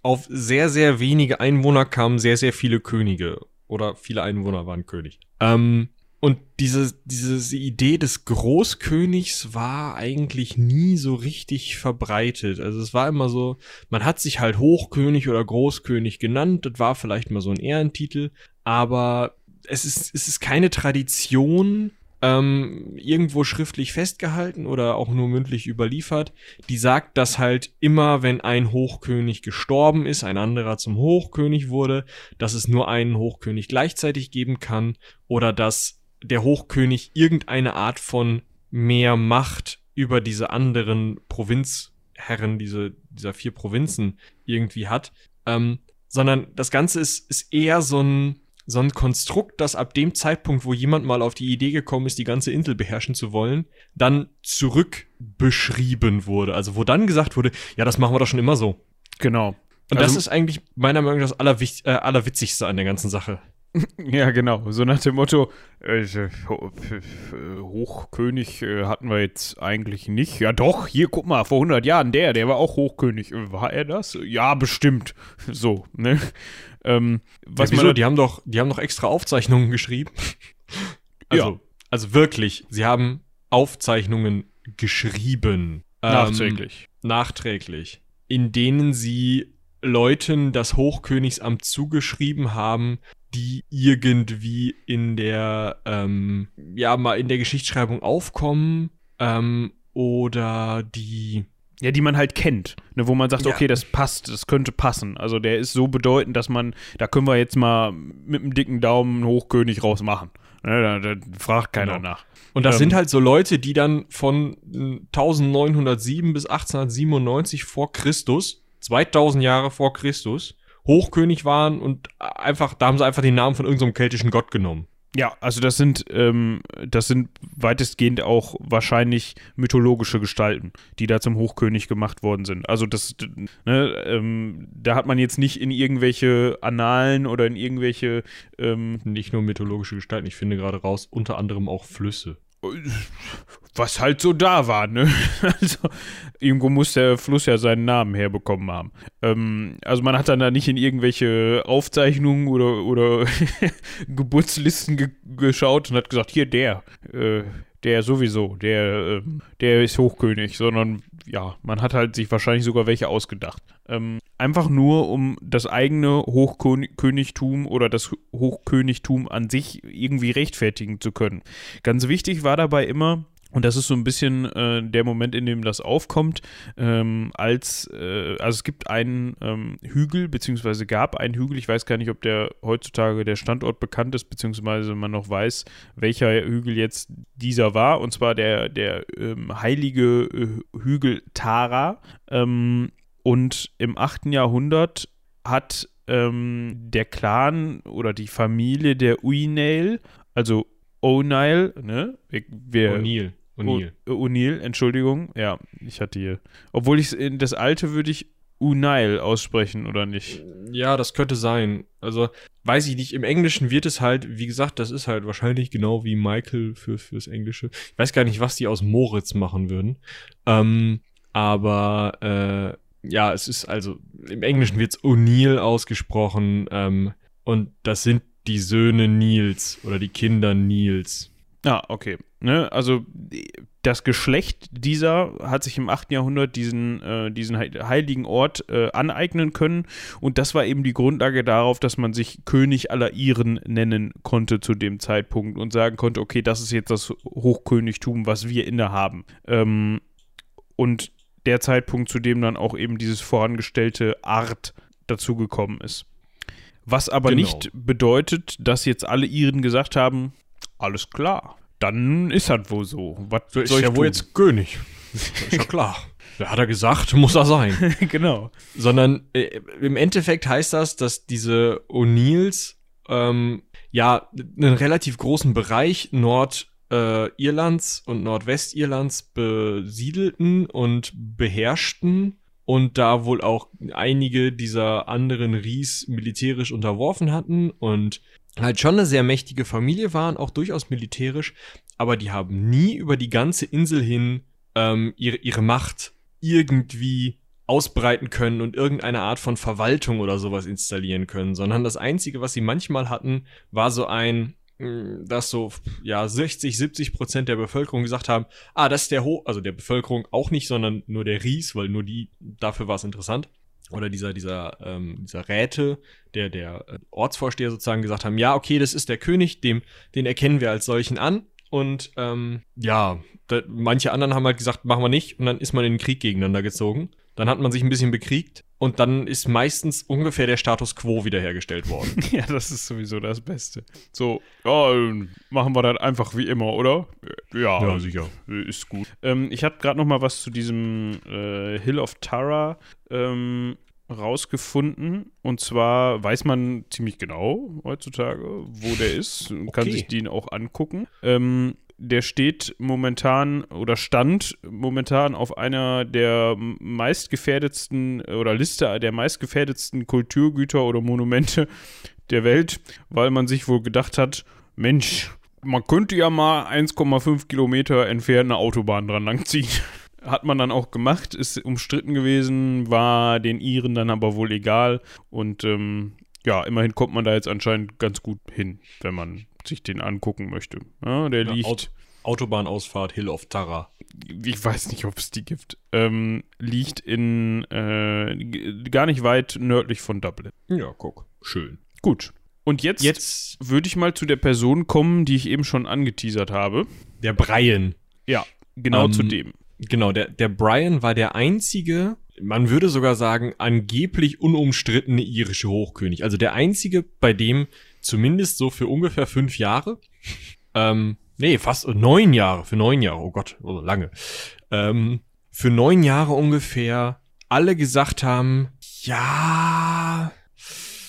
auf sehr, sehr wenige Einwohner kamen sehr, sehr viele Könige. Oder viele Einwohner waren König. Ähm, und diese, diese Idee des Großkönigs war eigentlich nie so richtig verbreitet. Also es war immer so, man hat sich halt Hochkönig oder Großkönig genannt. Das war vielleicht mal so ein Ehrentitel. Aber es ist, es ist keine Tradition, ähm, irgendwo schriftlich festgehalten oder auch nur mündlich überliefert, die sagt, dass halt immer, wenn ein Hochkönig gestorben ist, ein anderer zum Hochkönig wurde, dass es nur einen Hochkönig gleichzeitig geben kann oder dass der Hochkönig irgendeine Art von mehr Macht über diese anderen Provinzherren, diese, dieser vier Provinzen irgendwie hat, ähm, sondern das Ganze ist, ist eher so ein, so ein Konstrukt, das ab dem Zeitpunkt, wo jemand mal auf die Idee gekommen ist, die ganze Insel beherrschen zu wollen, dann zurückbeschrieben wurde. Also wo dann gesagt wurde, ja, das machen wir doch schon immer so. Genau. Und Also- das ist eigentlich meiner Meinung nach das Allerwich äh, Allerwitzigste an der ganzen Sache. Ja, genau. So nach dem Motto, äh, f- f- Hochkönig äh, hatten wir jetzt eigentlich nicht. Ja doch, hier, guck mal, vor 100 Jahren der, der war auch Hochkönig. Äh, War er das? Ja, bestimmt. So, ne? Ähm, was ja, wieso? man die haben doch, die haben doch extra Aufzeichnungen geschrieben. also, Ja. also wirklich, sie haben Aufzeichnungen geschrieben. Ähm, nachträglich. nachträglich, in denen sie Leuten das Hochkönigsamt zugeschrieben haben, die irgendwie in der, ähm, ja, mal in der Geschichtsschreibung aufkommen, ähm, oder die, Ja, die man halt kennt, ne, wo man sagt, Ja. okay, das passt, das könnte passen. Also der ist so bedeutend, dass man, da können wir jetzt mal mit einem dicken Daumen einen Hochkönig rausmachen. Ne, da, da fragt keiner Genau. nach. und das Ähm. sind halt so Leute, die dann von äh, 1907 bis 1897 vor Christus, 2000 Jahre vor Christus, Hochkönig waren und einfach, da haben sie einfach den Namen von irgendeinem keltischen Gott genommen. Ja, also das sind, ähm, das sind weitestgehend auch wahrscheinlich mythologische Gestalten, die da zum Hochkönig gemacht worden sind. Also das, ne, ähm, da hat man jetzt nicht in irgendwelche Annalen oder in irgendwelche, ähm, Nicht nur mythologische Gestalten, ich finde gerade raus, unter anderem auch Flüsse. Was halt so da war, ne? Also, irgendwo muss der Fluss ja seinen Namen herbekommen haben. Ähm, also man hat dann da nicht in irgendwelche Aufzeichnungen oder, oder Geburtslisten ge geschaut und hat gesagt, hier der, äh, der sowieso, der, äh, der ist Hochkönig, sondern ja, man hat halt sich wahrscheinlich sogar welche ausgedacht. Ähm, einfach nur, um das eigene Hochkönigtum oder das Hochkönigtum an sich irgendwie rechtfertigen zu können. Ganz wichtig war dabei immer, und das ist so ein bisschen äh, der Moment, in dem das aufkommt, ähm, als, äh, also es gibt einen ähm, Hügel, beziehungsweise gab einen Hügel, ich weiß gar nicht, ob der heutzutage der Standort bekannt ist, beziehungsweise man noch weiß, welcher Hügel jetzt dieser war, und zwar der, der ähm, heilige äh, Hügel Tara. Ähm, und im 8. Jahrhundert hat ähm, der Clan oder die Familie der Uinail, also O'Neill, ne? O'Neill. O'Neill. O'Neill, Entschuldigung. Ja, ich hatte hier. Obwohl ich das alte würde ich Unail aussprechen, oder nicht? Ja, das könnte sein. Also, weiß ich nicht. Im Englischen wird es halt, wie gesagt, das ist halt wahrscheinlich genau wie Michael für, fürs Englische. Ich weiß gar nicht, was die aus Moritz machen würden. Ähm, aber, äh, ja, es ist also, im Englischen wird es O'Neill ausgesprochen. Ähm, und das sind die Söhne Nils oder die Kinder Nils. Ah, okay. Ne, also das Geschlecht dieser hat sich im 8. Jahrhundert diesen, äh, diesen heiligen Ort äh, aneignen können und das war eben die Grundlage darauf, dass man sich König aller Iren nennen konnte zu dem Zeitpunkt und sagen konnte, okay, das ist jetzt das Hochkönigtum, was wir innehaben. Ähm, und der Zeitpunkt, zu dem dann auch eben dieses vorangestellte Art dazugekommen ist. Was aber genau. nicht bedeutet, dass jetzt alle Iren gesagt haben, alles klar, dann ist das wohl so. Was so ist ja wohl jetzt König. ist ja klar. Ja, hat er gesagt, muss er sein. genau. Sondern äh, im Endeffekt heißt das, dass diese O'Neills ähm, ja einen relativ großen Bereich Nordirlands äh, und Nordwestirlands besiedelten und beherrschten und da wohl auch einige dieser anderen Ries militärisch unterworfen hatten und halt schon eine sehr mächtige Familie waren, auch durchaus militärisch, aber die haben nie über die ganze Insel hin ähm, ihre, ihre Macht irgendwie ausbreiten können und irgendeine Art von Verwaltung oder sowas installieren können, sondern das Einzige, was sie manchmal hatten, war so ein, hm, dass so, ja, 60, 70 Prozent der Bevölkerung gesagt haben, ah, das ist der Ho, also der Bevölkerung auch nicht, sondern nur der Ries, weil nur die, dafür war es interessant oder dieser, dieser, ähm, dieser Räte, der, der äh, Ortsvorsteher sozusagen gesagt haben, ja, okay, das ist der König, dem, den erkennen wir als solchen an. Und ähm, ja, da, manche anderen haben halt gesagt, machen wir nicht. Und dann ist man in den Krieg gegeneinander gezogen. Dann hat man sich ein bisschen bekriegt und dann ist meistens ungefähr der Status quo wiederhergestellt worden. ja, das ist sowieso das Beste. So, ja, machen wir das einfach wie immer, oder? Ja, ja sicher. Ist gut. Ähm, ich habe gerade noch mal was zu diesem äh, Hill of Tara ähm, rausgefunden. Und zwar weiß man ziemlich genau heutzutage, wo der ist. Man okay. kann sich den auch angucken. Ähm, der steht momentan oder stand momentan auf einer der meistgefährdetsten oder Liste der meistgefährdetsten Kulturgüter oder Monumente der Welt, weil man sich wohl gedacht hat, Mensch, man könnte ja mal 1,5 Kilometer entfernt eine Autobahn dran langziehen. Hat man dann auch gemacht, ist umstritten gewesen, war den Iren dann aber wohl egal. Und ähm, ja, immerhin kommt man da jetzt anscheinend ganz gut hin, wenn man sich den angucken möchte. Ja, der ja, liegt. Aut Autobahnausfahrt Hill of Tara. Ich weiß nicht, ob es die gibt. Ähm, liegt in äh, gar nicht weit nördlich von Dublin. Ja, guck. Schön. Gut. Und jetzt, jetzt würde ich mal zu der Person kommen, die ich eben schon angeteasert habe. Der Brian. Ja, genau ähm, zu dem. Genau, der, der Brian war der einzige, man würde sogar sagen, angeblich unumstrittene irische Hochkönig. Also der einzige, bei dem zumindest so für ungefähr fünf Jahre, ähm, nee, fast neun Jahre, für neun Jahre, oh Gott, oh, lange, ähm, für neun Jahre ungefähr alle gesagt haben, ja,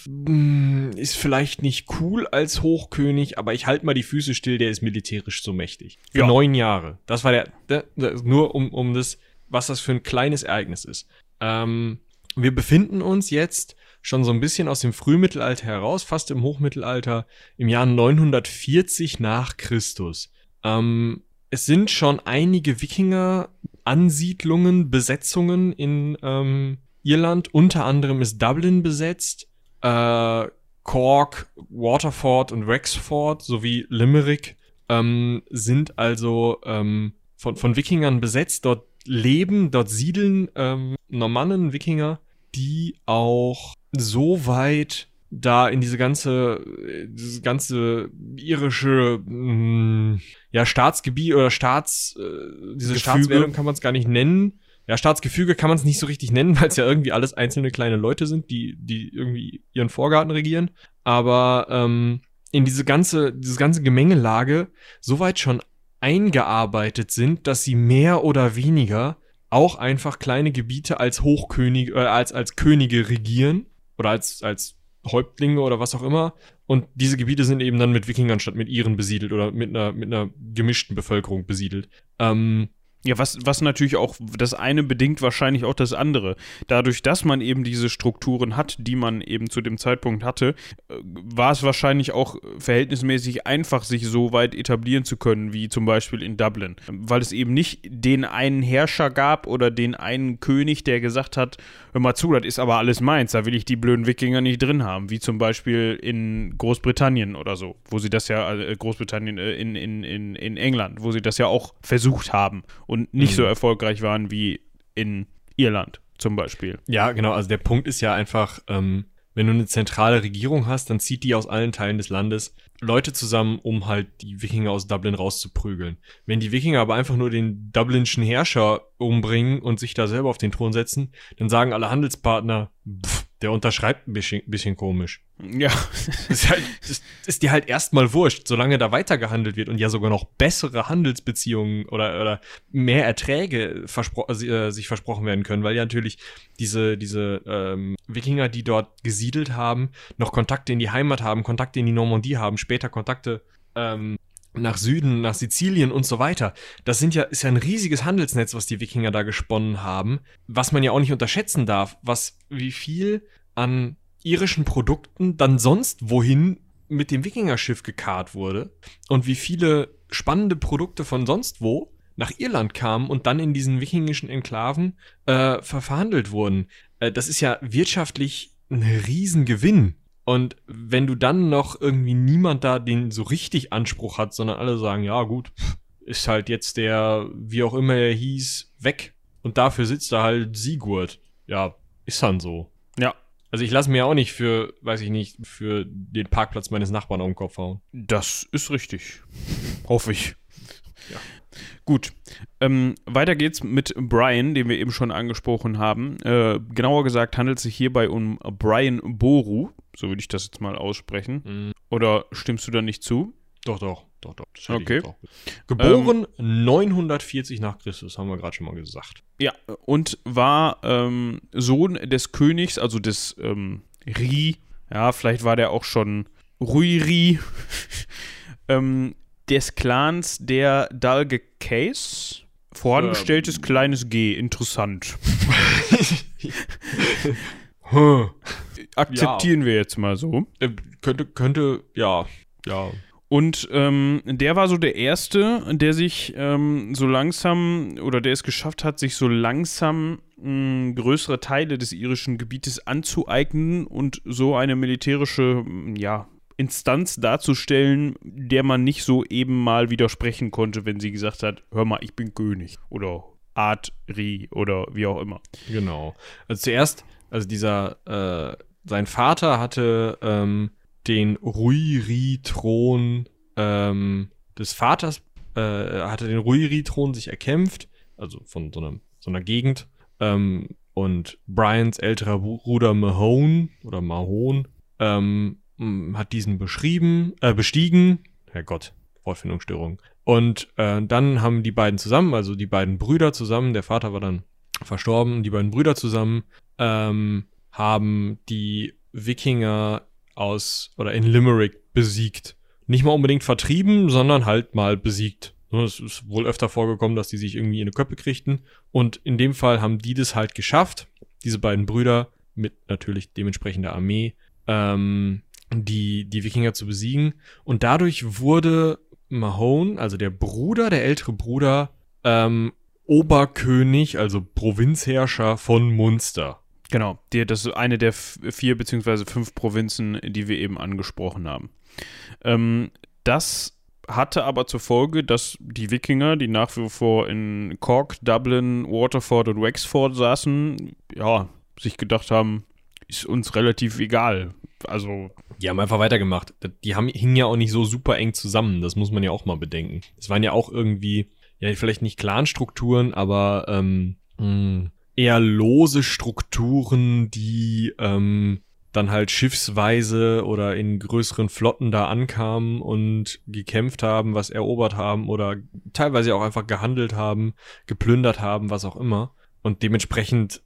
hm, ist vielleicht nicht cool als Hochkönig, aber ich halte mal die Füße still, der ist militärisch so mächtig. Für ja. neun Jahre. Das war der, der, der, nur um, um das, was das für ein kleines Ereignis ist. Ähm, wir befinden uns jetzt schon so ein bisschen aus dem Frühmittelalter heraus, fast im Hochmittelalter, im Jahr 940 nach Christus. Ähm, es sind schon einige Wikinger-Ansiedlungen, Besetzungen in ähm, Irland. Unter anderem ist Dublin besetzt, äh, Cork, Waterford und Wexford sowie Limerick ähm, sind also ähm, von, von Wikingern besetzt. Dort leben, dort siedeln ähm, Normannen, Wikinger, die auch so weit da in diese ganze, diese ganze irische, mh, mm, ja, Staatsgebiet oder Staats, äh, diese Gefüge. Staatswerdung kann man es gar nicht nennen. Ja, Staatsgefüge kann man es nicht so richtig nennen, weil es ja irgendwie alles einzelne kleine Leute sind, die, die irgendwie ihren Vorgarten regieren. Aber ähm, in diese ganze, diese ganze Gemengelage soweit schon eingearbeitet sind, dass sie mehr oder weniger auch einfach kleine Gebiete als Hochkönige, äh, als, als Könige regieren oder als, als Häuptlinge oder was auch immer. Und diese Gebiete sind eben dann mit Wikingern statt mit Iren besiedelt oder mit einer, mit einer gemischten Bevölkerung besiedelt. Ähm, ja, was, was natürlich auch, das eine bedingt wahrscheinlich auch das andere. Dadurch, dass man eben diese Strukturen hat, die man eben zu dem Zeitpunkt hatte, äh, war es wahrscheinlich auch verhältnismäßig einfach, sich so weit etablieren zu können, wie zum Beispiel in Dublin. Weil es eben nicht den einen Herrscher gab oder den einen König, der gesagt hat, hör mal zu, das ist aber alles meins, da will ich die blöden Wikinger nicht drin haben, wie zum Beispiel in Großbritannien oder so, wo sie das ja, äh, Großbritannien, äh, in, in, in, in England, wo sie das ja auch versucht haben und nicht mhm. so erfolgreich waren wie in Irland zum Beispiel. Ja, genau. Also der Punkt ist ja einfach, ähm, wenn du eine zentrale Regierung hast, dann zieht die aus allen Teilen des Landes Leute zusammen, um halt die Wikinger aus Dublin rauszuprügeln. Wenn die Wikinger aber einfach nur den dublinschen Herrscher umbringen und sich da selber auf den Thron setzen, dann sagen alle Handelspartner, pff, der unterschreibt ein bisschen, bisschen komisch. Ja. ist, halt, ist, ist dir halt erstmal wurscht, solange da weitergehandelt wird und ja sogar noch bessere Handelsbeziehungen oder, oder mehr Erträge verspro äh, sich versprochen werden können, weil ja natürlich diese, diese ähm, Wikinger, die dort gesiedelt haben, noch Kontakte in die Heimat haben, Kontakte in die Normandie haben, später Kontakte ähm, nach Süden, nach Sizilien und so weiter. Das sind ja, ist ja ein riesiges Handelsnetz, was die Wikinger da gesponnen haben, was man ja auch nicht unterschätzen darf, was wie viel an irischen Produkten dann sonst wohin mit dem Wikingerschiff gekarrt wurde und wie viele spannende Produkte von sonst wo nach Irland kamen und dann in diesen wikingischen Enklaven äh, verhandelt wurden. Äh, das ist ja wirtschaftlich ein Riesengewinn. Und wenn du dann noch irgendwie niemand da den so richtig Anspruch hat, sondern alle sagen, ja gut, ist halt jetzt der, wie auch immer er hieß, weg. Und dafür sitzt da halt Sigurd. Ja, ist dann so. Ja. Also ich lasse mir auch nicht für, weiß ich nicht, für den Parkplatz meines Nachbarn auf den Kopf hauen. Das ist richtig. Hoffe ich. Ja. Gut. Ähm, weiter geht's mit Brian, den wir eben schon angesprochen haben. Äh, genauer gesagt handelt es sich hierbei um Brian Boru. So würde ich das jetzt mal aussprechen. Mhm. Oder stimmst du da nicht zu? Doch, doch, doch, doch. okay. Geboren ähm, 940 nach Christus, haben wir gerade schon mal gesagt. Ja, und war ähm, Sohn des Königs, also des ähm, Ri. Ja, vielleicht war der auch schon Ruiri. ähm, des Clans der Dalge Case. Vorangestelltes ähm. kleines G, interessant. Akzeptieren ja. wir jetzt mal so. Äh, könnte, könnte, ja, ja. Und ähm, der war so der Erste, der sich ähm, so langsam oder der es geschafft hat, sich so langsam mh, größere Teile des irischen Gebietes anzueignen und so eine militärische, ja, Instanz darzustellen, der man nicht so eben mal widersprechen konnte, wenn sie gesagt hat, hör mal, ich bin König oder Art Ri oder wie auch immer. Genau. Also zuerst, also dieser, äh, sein Vater hatte ähm, den Ruiri-Thron ähm, des Vaters, äh, hatte den Ruiri-Thron sich erkämpft, also von so einer, so einer Gegend. Ähm, und Brians älterer Bruder Mahone oder Mahone ähm, hat diesen beschrieben, äh, bestiegen. Herrgott, Wortfindungsstörung. Und äh, dann haben die beiden zusammen, also die beiden Brüder zusammen, der Vater war dann verstorben, die beiden Brüder zusammen ähm, haben die Wikinger aus oder in Limerick besiegt. Nicht mal unbedingt vertrieben, sondern halt mal besiegt. Es ist wohl öfter vorgekommen, dass die sich irgendwie in eine Köppe kriegten. Und in dem Fall haben die das halt geschafft, diese beiden Brüder mit natürlich dementsprechender Armee, ähm, die, die Wikinger zu besiegen. Und dadurch wurde Mahone, also der Bruder, der ältere Bruder, ähm, Oberkönig, also Provinzherrscher von Munster. Genau, die, das ist eine der vier beziehungsweise fünf Provinzen, die wir eben angesprochen haben. Ähm, das hatte aber zur Folge, dass die Wikinger, die nach wie vor in Cork, Dublin, Waterford und Wexford saßen, ja, sich gedacht haben, ist uns relativ egal. Also. Die haben einfach weitergemacht. Die haben, hingen ja auch nicht so super eng zusammen. Das muss man ja auch mal bedenken. Es waren ja auch irgendwie, ja, vielleicht nicht Clanstrukturen, aber ähm, mh, hm, eher lose Strukturen, die ähm, dann halt schiffsweise oder in größeren Flotten da ankamen und gekämpft haben, was erobert haben oder teilweise auch einfach gehandelt haben, geplündert haben, was auch immer. Und dementsprechend,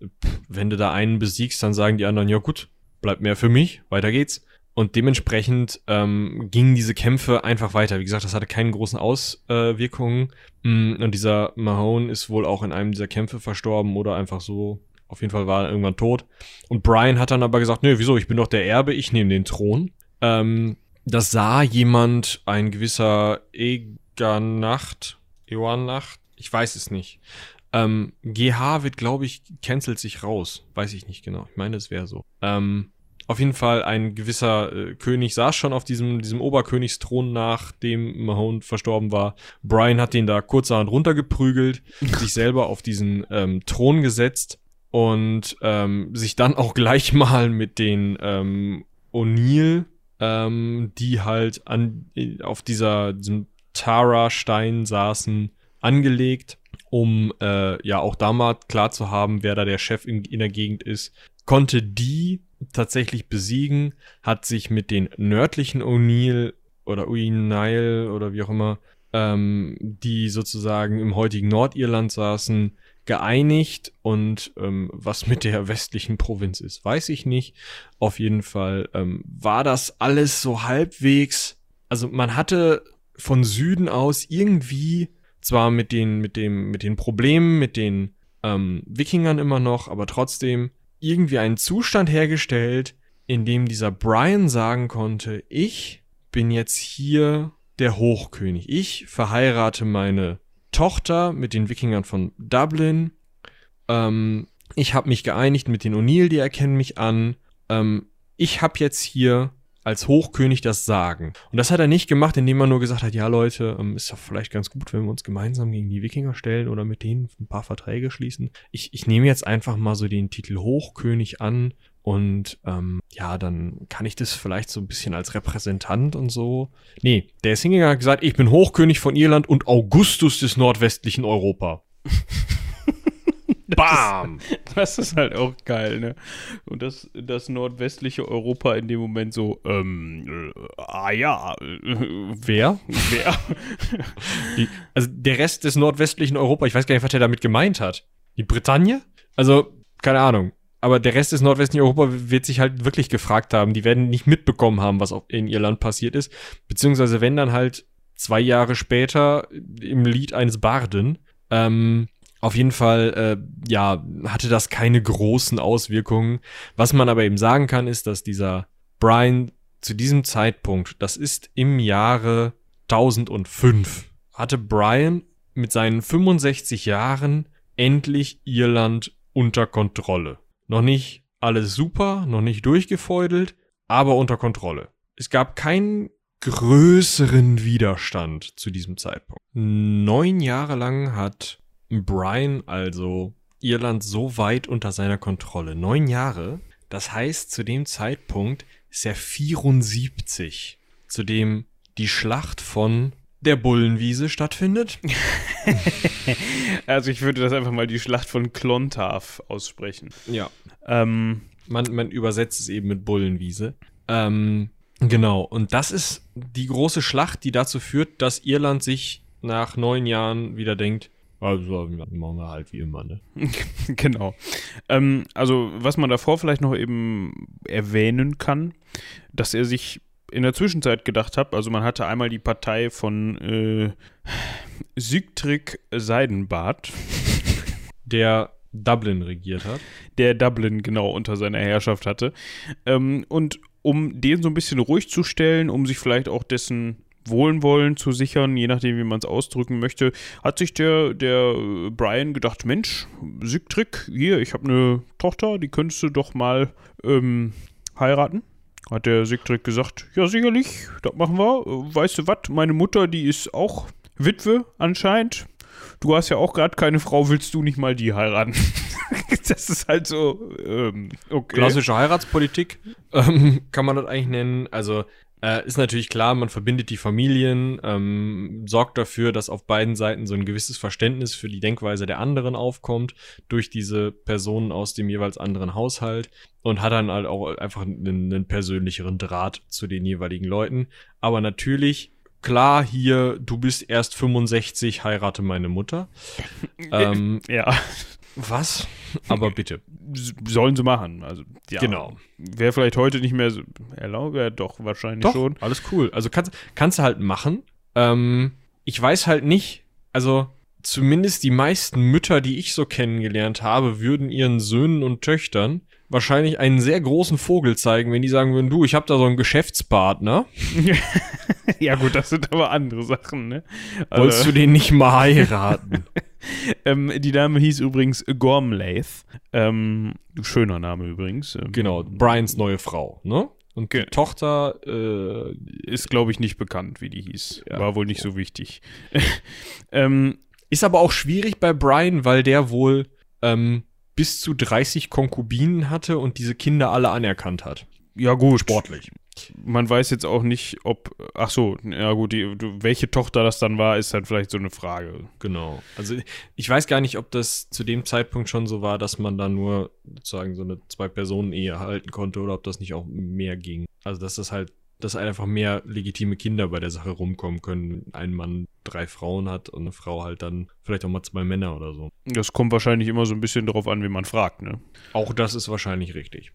wenn du da einen besiegst, dann sagen die anderen, ja gut, bleibt mehr für mich, weiter geht's. Und dementsprechend ähm, gingen diese Kämpfe einfach weiter. Wie gesagt, das hatte keine großen Auswirkungen. Mm, und dieser Mahone ist wohl auch in einem dieser Kämpfe verstorben oder einfach so auf jeden Fall war er irgendwann tot. Und Brian hat dann aber gesagt, nö, wieso, ich bin doch der Erbe, ich nehme den Thron. Ähm, das sah jemand, ein gewisser Eganacht, Eoanacht, ich weiß es nicht. Ähm, GH wird, glaube ich, cancelt sich raus. Weiß ich nicht genau. Ich meine, es wäre so. Ähm, auf jeden Fall ein gewisser äh, König saß schon auf diesem, diesem Oberkönigsthron, nachdem Mahone verstorben war. Brian hat den da kurzerhand runtergeprügelt, sich selber auf diesen ähm, Thron gesetzt und ähm, sich dann auch gleich mal mit den ähm, O'Neill, ähm, die halt an, auf dieser, diesem Tara-Stein saßen, angelegt, um äh, ja auch da mal klar zu haben, wer da der Chef in, in der Gegend ist. Konnte die tatsächlich besiegen, hat sich mit den nördlichen O'Neill oder O'Neill oder wie auch immer, ähm, die sozusagen im heutigen Nordirland saßen, geeinigt und ähm, was mit der westlichen Provinz ist, weiß ich nicht. Auf jeden Fall ähm, war das alles so halbwegs. Also man hatte von Süden aus irgendwie zwar mit den mit dem mit den Problemen mit den ähm, Wikingern immer noch, aber trotzdem irgendwie einen Zustand hergestellt, in dem dieser Brian sagen konnte, ich bin jetzt hier der Hochkönig. Ich verheirate meine Tochter mit den Wikingern von Dublin. Ähm, ich habe mich geeinigt mit den O'Neill, die erkennen mich an. Ähm, ich habe jetzt hier als Hochkönig das Sagen. Und das hat er nicht gemacht, indem er nur gesagt hat, ja Leute, ähm, ist doch vielleicht ganz gut, wenn wir uns gemeinsam gegen die Wikinger stellen oder mit denen ein paar Verträge schließen. Ich, ich nehme jetzt einfach mal so den Titel Hochkönig an und ähm, ja, dann kann ich das vielleicht so ein bisschen als Repräsentant und so. Nee, der ist hingegangen und hat gesagt, ich bin Hochkönig von Irland und Augustus des nordwestlichen Europa. Bam! Das, das ist halt auch geil, ne? Und das, das nordwestliche Europa in dem Moment so, ähm, äh, ah ja. Äh, wer? Wer? Die, also der Rest des nordwestlichen Europa, ich weiß gar nicht, was er damit gemeint hat. Die Bretagne? Also, keine Ahnung aber der Rest des nordwestlichen Europa wird sich halt wirklich gefragt haben. Die werden nicht mitbekommen haben, was in ihr Land passiert ist. Beziehungsweise wenn dann halt zwei Jahre später im Lied eines Barden. Ähm, auf jeden Fall, äh, ja, hatte das keine großen Auswirkungen. Was man aber eben sagen kann, ist, dass dieser Brian zu diesem Zeitpunkt, das ist im Jahre 1005, hatte Brian mit seinen 65 Jahren endlich Irland unter Kontrolle. Noch nicht alles super, noch nicht durchgefeudelt, aber unter Kontrolle. Es gab keinen größeren Widerstand zu diesem Zeitpunkt. Neun Jahre lang hat Brian also Irland so weit unter seiner Kontrolle. Neun Jahre. Das heißt, zu dem Zeitpunkt ist er 74, zu dem die Schlacht von der Bullenwiese stattfindet. also ich würde das einfach mal die Schlacht von Clontarf aussprechen. Ja. Ähm, man, man übersetzt es eben mit Bullenwiese. Ähm, genau. Und das ist die große Schlacht, die dazu führt, dass Irland sich nach neun Jahren wieder denkt, also machen wir halt wie immer, ne? genau. Ähm, also, was man davor vielleicht noch eben erwähnen kann, dass er sich in der Zwischenzeit gedacht hat, also man hatte einmal die Partei von äh, Sigtrig Seidenbart. Der Dublin regiert hat. Der Dublin genau unter seiner Herrschaft hatte. Ähm, und um den so ein bisschen ruhig zu stellen, um sich vielleicht auch dessen Wohlwollen zu sichern, je nachdem, wie man es ausdrücken möchte, hat sich der, der äh, Brian gedacht, Mensch, Sigtrick, hier, ich habe eine Tochter, die könntest du doch mal ähm, heiraten. Hat der Sigtrick gesagt, ja sicherlich, das machen wir. Weißt du was, meine Mutter, die ist auch Witwe anscheinend. Du hast ja auch gerade keine Frau, willst du nicht mal die heiraten? das ist halt so, ähm, okay. Klassische Heiratspolitik ähm, kann man das eigentlich nennen. Also äh, ist natürlich klar, man verbindet die Familien, ähm, sorgt dafür, dass auf beiden Seiten so ein gewisses Verständnis für die Denkweise der anderen aufkommt, durch diese Personen aus dem jeweils anderen Haushalt und hat dann halt auch einfach einen, einen persönlicheren Draht zu den jeweiligen Leuten. Aber natürlich klar hier, du bist erst 65, heirate meine Mutter. ähm, ja. Was? Aber bitte. Sollen sie machen. Also, ja. Genau. Wäre vielleicht heute nicht mehr so erlaubt, wäre doch wahrscheinlich doch, schon. Alles cool. Also kannst, kannst du halt machen. Ähm, ich weiß halt nicht, also zumindest die meisten Mütter, die ich so kennengelernt habe, würden ihren Söhnen und Töchtern wahrscheinlich einen sehr großen Vogel zeigen, wenn die sagen würden, du, ich habe da so einen Geschäftspartner. ja gut, das sind aber andere Sachen, ne? Also, Wolltest du den nicht mal heiraten? ähm, die Dame hieß übrigens Gormlaith. Ähm, schöner Name übrigens. Ähm, genau, Brians neue Frau, ne? Und die Tochter äh, ist, glaube ich, nicht bekannt, wie die hieß. Ja, War wohl nicht so, so wichtig. ähm, ist aber auch schwierig bei Brian, weil der wohl ähm, bis zu 30 Konkubinen hatte und diese Kinder alle anerkannt hat. Ja, gut. Sportlich. Man weiß jetzt auch nicht, ob. Ach so, ja gut, die, welche Tochter das dann war, ist halt vielleicht so eine Frage. Genau. Also ich weiß gar nicht, ob das zu dem Zeitpunkt schon so war, dass man da nur sozusagen so eine Zwei-Personen-Ehe halten konnte oder ob das nicht auch mehr ging. Also dass das halt dass einfach mehr legitime Kinder bei der Sache rumkommen können. Ein Mann drei Frauen hat und eine Frau halt dann vielleicht auch mal zwei Männer oder so. Das kommt wahrscheinlich immer so ein bisschen darauf an, wie man fragt, ne? Auch das ist wahrscheinlich richtig.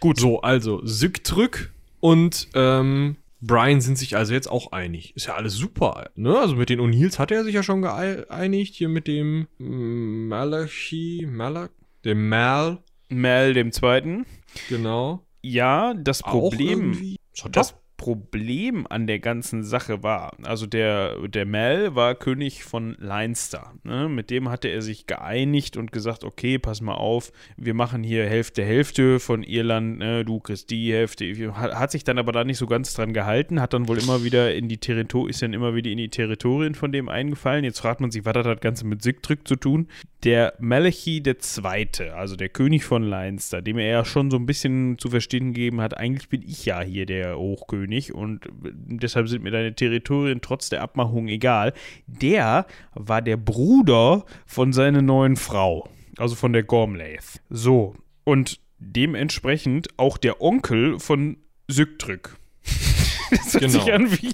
Gut. So, also Syktrück und ähm, Brian sind sich also jetzt auch einig. Ist ja alles super, ne? Also mit den O'Neills hat er sich ja schon geeinigt. Hier mit dem Malachi, Malak, dem Mal. Mal, dem Zweiten. Genau. Ja, das Problem. Das Problem an der ganzen Sache war, also der, der Mel war König von Leinster. Ne? Mit dem hatte er sich geeinigt und gesagt, okay, pass mal auf, wir machen hier Hälfte, Hälfte von Irland, ne? du kriegst die Hälfte. Hat, hat, sich dann aber da nicht so ganz dran gehalten, hat dann wohl immer wieder in die Territorien, ist dann immer wieder in die Territorien von dem eingefallen. Jetzt fragt man sich, was hat das Ganze mit Sigtrück zu tun? Der Malachi II., also der König von Leinster, dem er ja schon so ein bisschen zu verstehen gegeben hat, eigentlich bin ich ja hier der Hochkönig und deshalb sind mir deine Territorien trotz der Abmachung egal. Der war der Bruder von seiner neuen Frau, also von der Gormlaith. So, und dementsprechend auch der Onkel von Sygtrück. das hört genau. sich an wie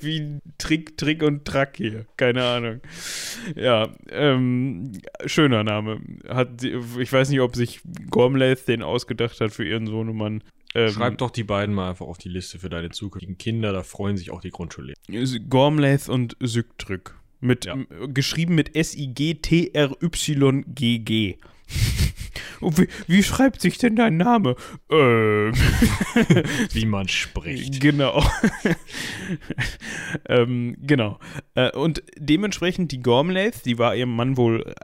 wie Trick, Trick und Track hier. Keine Ahnung. Ja, ähm, schöner Name. Hat, ich weiß nicht, ob sich Gormlaith den ausgedacht hat für ihren Sohnemann. Ähm, Schreib doch die beiden mal einfach auf die Liste für deine zukünftigen Kinder, da freuen sich auch die Grundschullehrer. Gormlaith und Sygdrück. Mit, ja. Geschrieben mit S-I-G-T-R-Y-G-G. wie, wie, schreibt sich denn dein Name? Ähm. wie man spricht. Genau. ähm, genau. Äh, und dementsprechend die Gormlaith, die war ihrem Mann wohl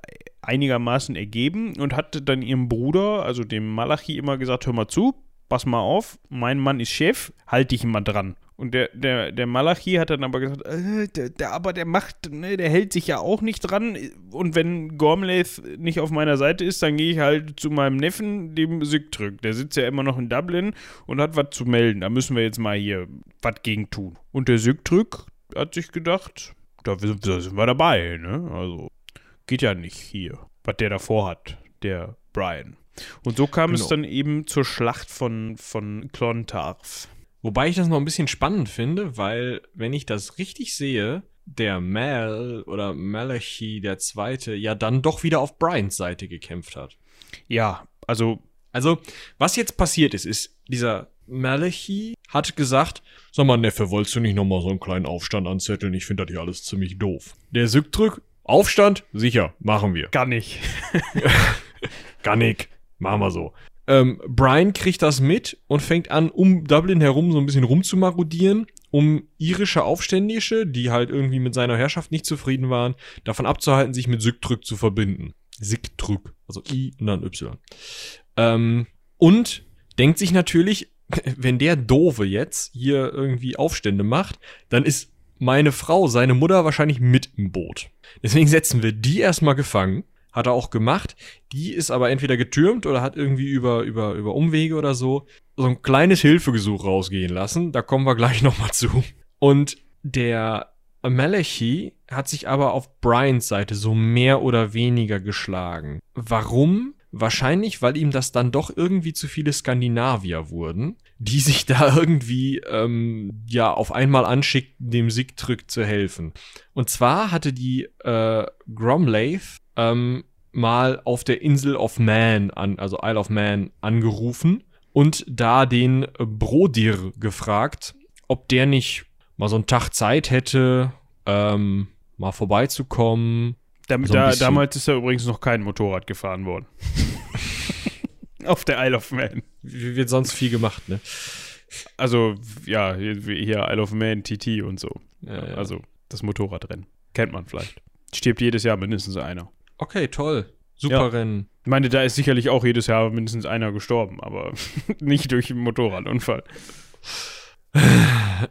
einigermaßen ergeben und hat dann ihrem Bruder, also dem Malachi, immer gesagt: Hör mal zu, pass mal auf, mein Mann ist Chef, halt dich mal dran. Und der, der, der Malachi hat dann aber gesagt, äh, der, der, aber der macht, ne, der hält sich ja auch nicht dran. Und wenn Gormlaith nicht auf meiner Seite ist, dann gehe ich halt zu meinem Neffen, dem Sigtrück. Der sitzt ja immer noch in Dublin und hat was zu melden. Da müssen wir jetzt mal hier was gegen tun. Und der Sigtrück hat sich gedacht, da, da sind wir dabei, ne? Also, geht ja nicht hier, was der davor hat, der Brian. Und so kam genau. es dann eben zur Schlacht von, von Clontarf. Wobei ich das noch ein bisschen spannend finde, weil, wenn ich das richtig sehe, der Mal oder Malachi der Zweite ja dann doch wieder auf Bryans Seite gekämpft hat. Ja, also. Also, was jetzt passiert ist, ist, dieser Malachi hat gesagt, sag mal, Neffe, wolltest du nicht nochmal so einen kleinen Aufstand anzetteln? Ich finde das hier alles ziemlich doof. Der Sückdrück, Aufstand? Sicher, machen wir. Gar nicht. Gar nicht. Machen wir so. Ähm, Brian kriegt das mit und fängt an, um Dublin herum so ein bisschen rumzumarodieren, um irische Aufständische, die halt irgendwie mit seiner Herrschaft nicht zufrieden waren, davon abzuhalten, sich mit Sigtrück zu verbinden. Sigtrück, also I und dann Y. Ähm, und denkt sich natürlich, wenn der Dove jetzt hier irgendwie Aufstände macht, dann ist meine Frau, seine Mutter wahrscheinlich mit im Boot. Deswegen setzen wir die erstmal gefangen. Hat er auch gemacht. Die ist aber entweder getürmt oder hat irgendwie über, über, über Umwege oder so so ein kleines Hilfegesuch rausgehen lassen. Da kommen wir gleich nochmal zu. Und der Malachi hat sich aber auf Brians Seite so mehr oder weniger geschlagen. Warum? Wahrscheinlich, weil ihm das dann doch irgendwie zu viele Skandinavier wurden, die sich da irgendwie ähm, ja auf einmal anschickten, dem Sigtrück zu helfen. Und zwar hatte die äh, Gromlaith ähm, mal auf der Insel of Man, an, also Isle of Man, angerufen und da den Brodir gefragt, ob der nicht mal so einen Tag Zeit hätte, ähm, mal vorbeizukommen Damit, So da, damals ist da übrigens noch kein Motorrad gefahren worden. Auf der Isle of Man. Wie wird sonst viel gemacht, ne? Also, ja, hier hier Isle of Man, TT und so. Ja, ja. Also, das Motorradrennen. Kennt man vielleicht. Stirbt jedes Jahr mindestens einer. Okay, toll. Super Ja. Rennen. Ich meine, da ist sicherlich auch jedes Jahr mindestens einer gestorben, aber nicht durch einen Motorradunfall.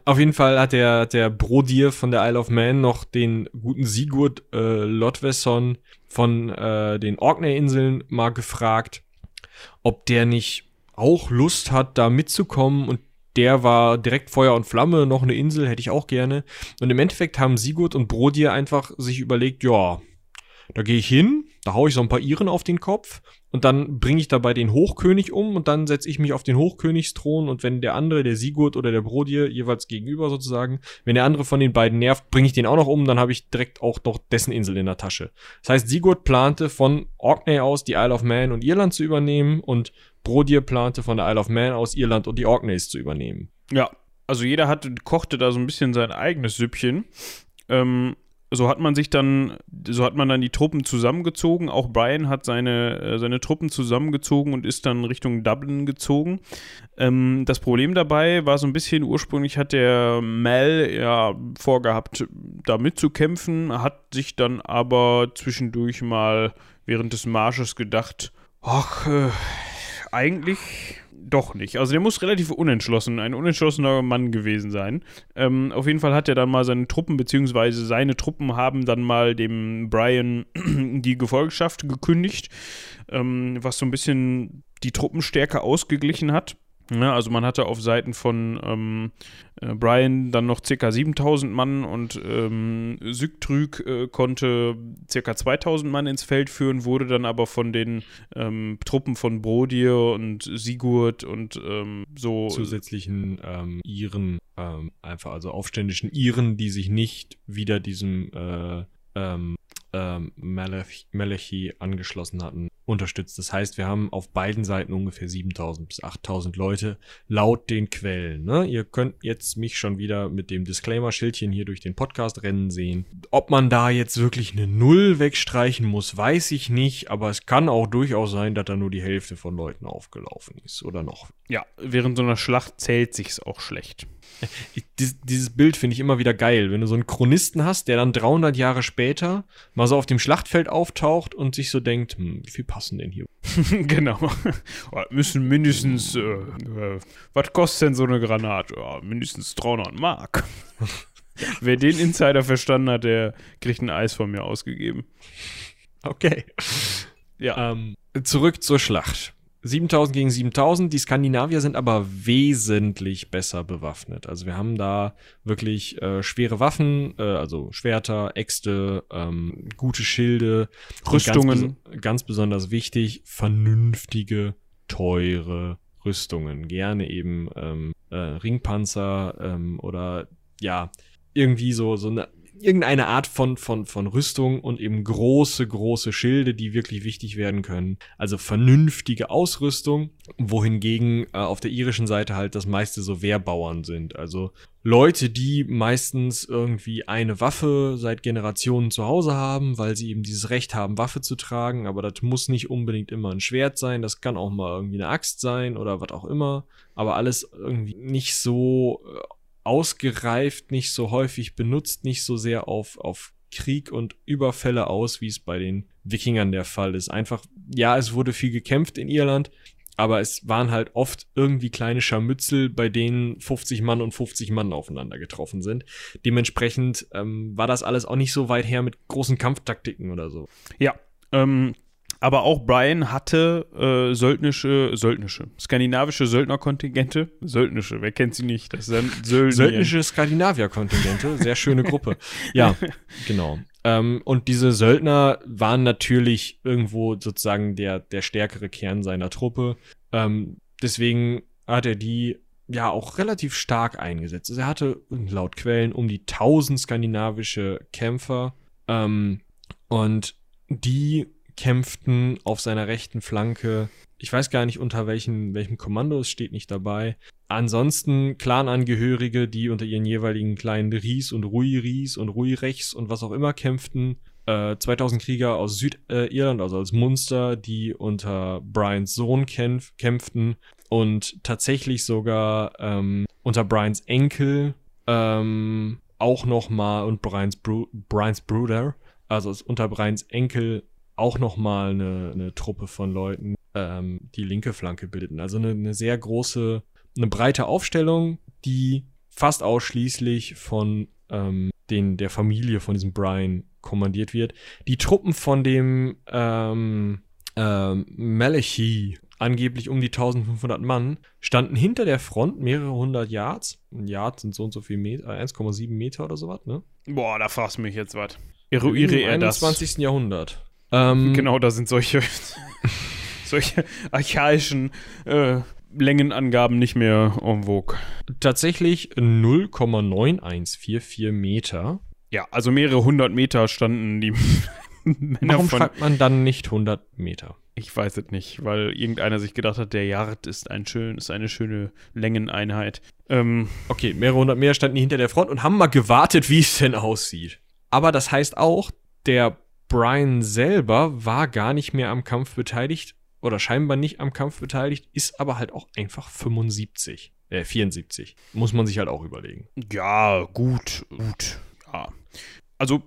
Auf jeden Fall hat der, der Brodir von der Isle of Man noch den guten Sigurd äh, Lodwesson von äh, den Orkney-Inseln mal gefragt, ob der nicht auch Lust hat, da mitzukommen und der war direkt Feuer und Flamme, noch eine Insel hätte ich auch gerne. Und im Endeffekt haben Sigurd und Brodir einfach sich überlegt, ja, da gehe ich hin, da hau ich so ein paar Iren auf den Kopf und dann bringe ich dabei den Hochkönig um und dann setze ich mich auf den Hochkönigsthron und wenn der andere, der Sigurd oder der Brodir, jeweils gegenüber sozusagen, wenn der andere von den beiden nervt, bringe ich den auch noch um, dann habe ich direkt auch noch dessen Insel in der Tasche. Das heißt, Sigurd plante von Orkney aus die Isle of Man und Irland zu übernehmen und Brodir plante von der Isle of Man aus Irland und die Orkneys zu übernehmen. Ja, also jeder hatte, kochte da so ein bisschen sein eigenes Süppchen. Ähm, so hat man sich dann, so hat man dann die Truppen zusammengezogen. Auch Brian hat seine, äh, seine Truppen zusammengezogen und ist dann Richtung Dublin gezogen. Ähm, das Problem dabei war so ein bisschen, ursprünglich hat der Mel ja vorgehabt, da mitzukämpfen, hat sich dann aber zwischendurch mal während des Marsches gedacht, ach, äh, eigentlich doch nicht. Also der muss relativ unentschlossen, ein unentschlossener Mann gewesen sein. Ähm, auf jeden Fall hat er dann mal seine Truppen, beziehungsweise seine Truppen haben dann mal dem Brian die Gefolgschaft gekündigt, ähm, was so ein bisschen die Truppenstärke ausgeglichen hat. Ja, also man hatte auf Seiten von ähm, äh, Brian dann noch ca. 7000 Mann und ähm, Sygtrüg äh, konnte ca. 2000 Mann ins Feld führen, wurde dann aber von den ähm, Truppen von Brodir und Sigurd und ähm, so zusätzlichen ähm, Iren, ähm, einfach also aufständischen Iren, die sich nicht wieder diesem äh, ähm, Malachi angeschlossen hatten, unterstützt. Das heißt, wir haben auf beiden Seiten ungefähr 7000 bis 8000 Leute laut den Quellen. Ne? Ihr könnt jetzt mich schon wieder mit dem Disclaimer-Schildchen hier durch den Podcast rennen sehen. Ob man da jetzt wirklich eine Null wegstreichen muss, weiß ich nicht, aber es kann auch durchaus sein, dass da nur die Hälfte von Leuten aufgelaufen ist oder noch ja, während so einer Schlacht zählt sich's auch schlecht. Ich, dieses Bild finde ich immer wieder geil, wenn du so einen Chronisten hast, der dann 300 Jahre später mal so auf dem Schlachtfeld auftaucht und sich so denkt, hm, wie viel passen denn hier? genau. Oh, müssen mindestens, äh, äh, was kostet denn so eine Granate? Ja, mindestens 300 Mark. Wer den Insider verstanden hat, der kriegt ein Eis von mir ausgegeben. Okay. Ja. Ähm, zurück zur Schlacht. 7000 gegen 7000. Die Skandinavier sind aber wesentlich besser bewaffnet. Also wir haben da wirklich äh, schwere Waffen, äh, also Schwerter, Äxte, ähm, gute Schilde, Rüstungen. Ganz, ganz besonders wichtig, vernünftige, teure Rüstungen. Gerne eben ähm, äh, Ringpanzer ähm, oder ja, irgendwie so, so eine irgendeine Art von, von, von Rüstung und eben große, große Schilde, die wirklich wichtig werden können. Also vernünftige Ausrüstung, wohingegen äh, auf der irischen Seite halt das meiste so Wehrbauern sind. Also Leute, die meistens irgendwie eine Waffe seit Generationen zu Hause haben, weil sie eben dieses Recht haben, Waffe zu tragen, aber das muss nicht unbedingt immer ein Schwert sein, das kann auch mal irgendwie eine Axt sein oder was auch immer, aber alles irgendwie nicht so äh, ausgereift, nicht so häufig benutzt, nicht so sehr auf, auf Krieg und Überfälle aus, wie es bei den Wikingern der Fall ist. Einfach, ja, es wurde viel gekämpft in Irland, aber es waren halt oft irgendwie kleine Scharmützel, bei denen 50 Mann und 50 Mann aufeinander getroffen sind. Dementsprechend ähm, war das alles auch nicht so weit her mit großen Kampftaktiken oder so. Ja, ähm, aber auch Brian hatte äh, söldnische, söldnische, skandinavische Söldnerkontingente. Söldnische, wer kennt sie nicht? Das sind Söldner. Söldnische Skandinavier-Kontingente, sehr schöne Gruppe. Ja, genau. Ähm, und diese Söldner waren natürlich irgendwo sozusagen der, der stärkere Kern seiner Truppe. Ähm, deswegen hat er die ja auch relativ stark eingesetzt. Also er hatte laut Quellen um die 1000 skandinavische Kämpfer ähm, und die kämpften auf seiner rechten Flanke. Ich weiß gar nicht unter welchen, welchem Kommando, es steht nicht dabei. Ansonsten Clanangehörige, die unter ihren jeweiligen kleinen Ries und Rui-Ries und Rui-Rechs und was auch immer kämpften. Äh, 2000 Krieger aus Südirland, also als Munster, die unter Brians Sohn kämpf kämpften und tatsächlich sogar ähm, unter Brians Enkel ähm, auch nochmal und Brians, Bru Brians Bruder, also unter Brians Enkel auch nochmal eine, eine Truppe von Leuten ähm, die linke Flanke bildeten. Also eine, eine sehr große, eine breite Aufstellung, die fast ausschließlich von ähm, den, der Familie von diesem Brian kommandiert wird. Die Truppen von dem ähm, ähm, Malachi, angeblich um die 1500 Mann, standen hinter der Front mehrere hundert Yards. Ein Yard sind so und so viel Meter, 1,7 Meter oder sowas, ne? Boah, da fragst du mich jetzt was. Eruiere er das. Im 21. Jahrhundert. Ähm, genau, da sind solche, solche archaischen äh, Längenangaben nicht mehr en vogue. Tatsächlich 0,9144 Meter. Ja, also mehrere hundert Meter standen die Männer Warum von, schreibt man dann nicht 100 Meter? Ich weiß es nicht, weil irgendeiner sich gedacht hat, der Yard ist, ein schön, ist eine schöne Längeneinheit. Ähm, okay, mehrere hundert Meter standen die hinter der Front und haben mal gewartet, wie es denn aussieht. Aber das heißt auch, der Brian selber war gar nicht mehr am Kampf beteiligt oder scheinbar nicht am Kampf beteiligt, ist aber halt auch einfach 75. Äh, 74. Muss man sich halt auch überlegen. Ja, gut, gut. Ja. Also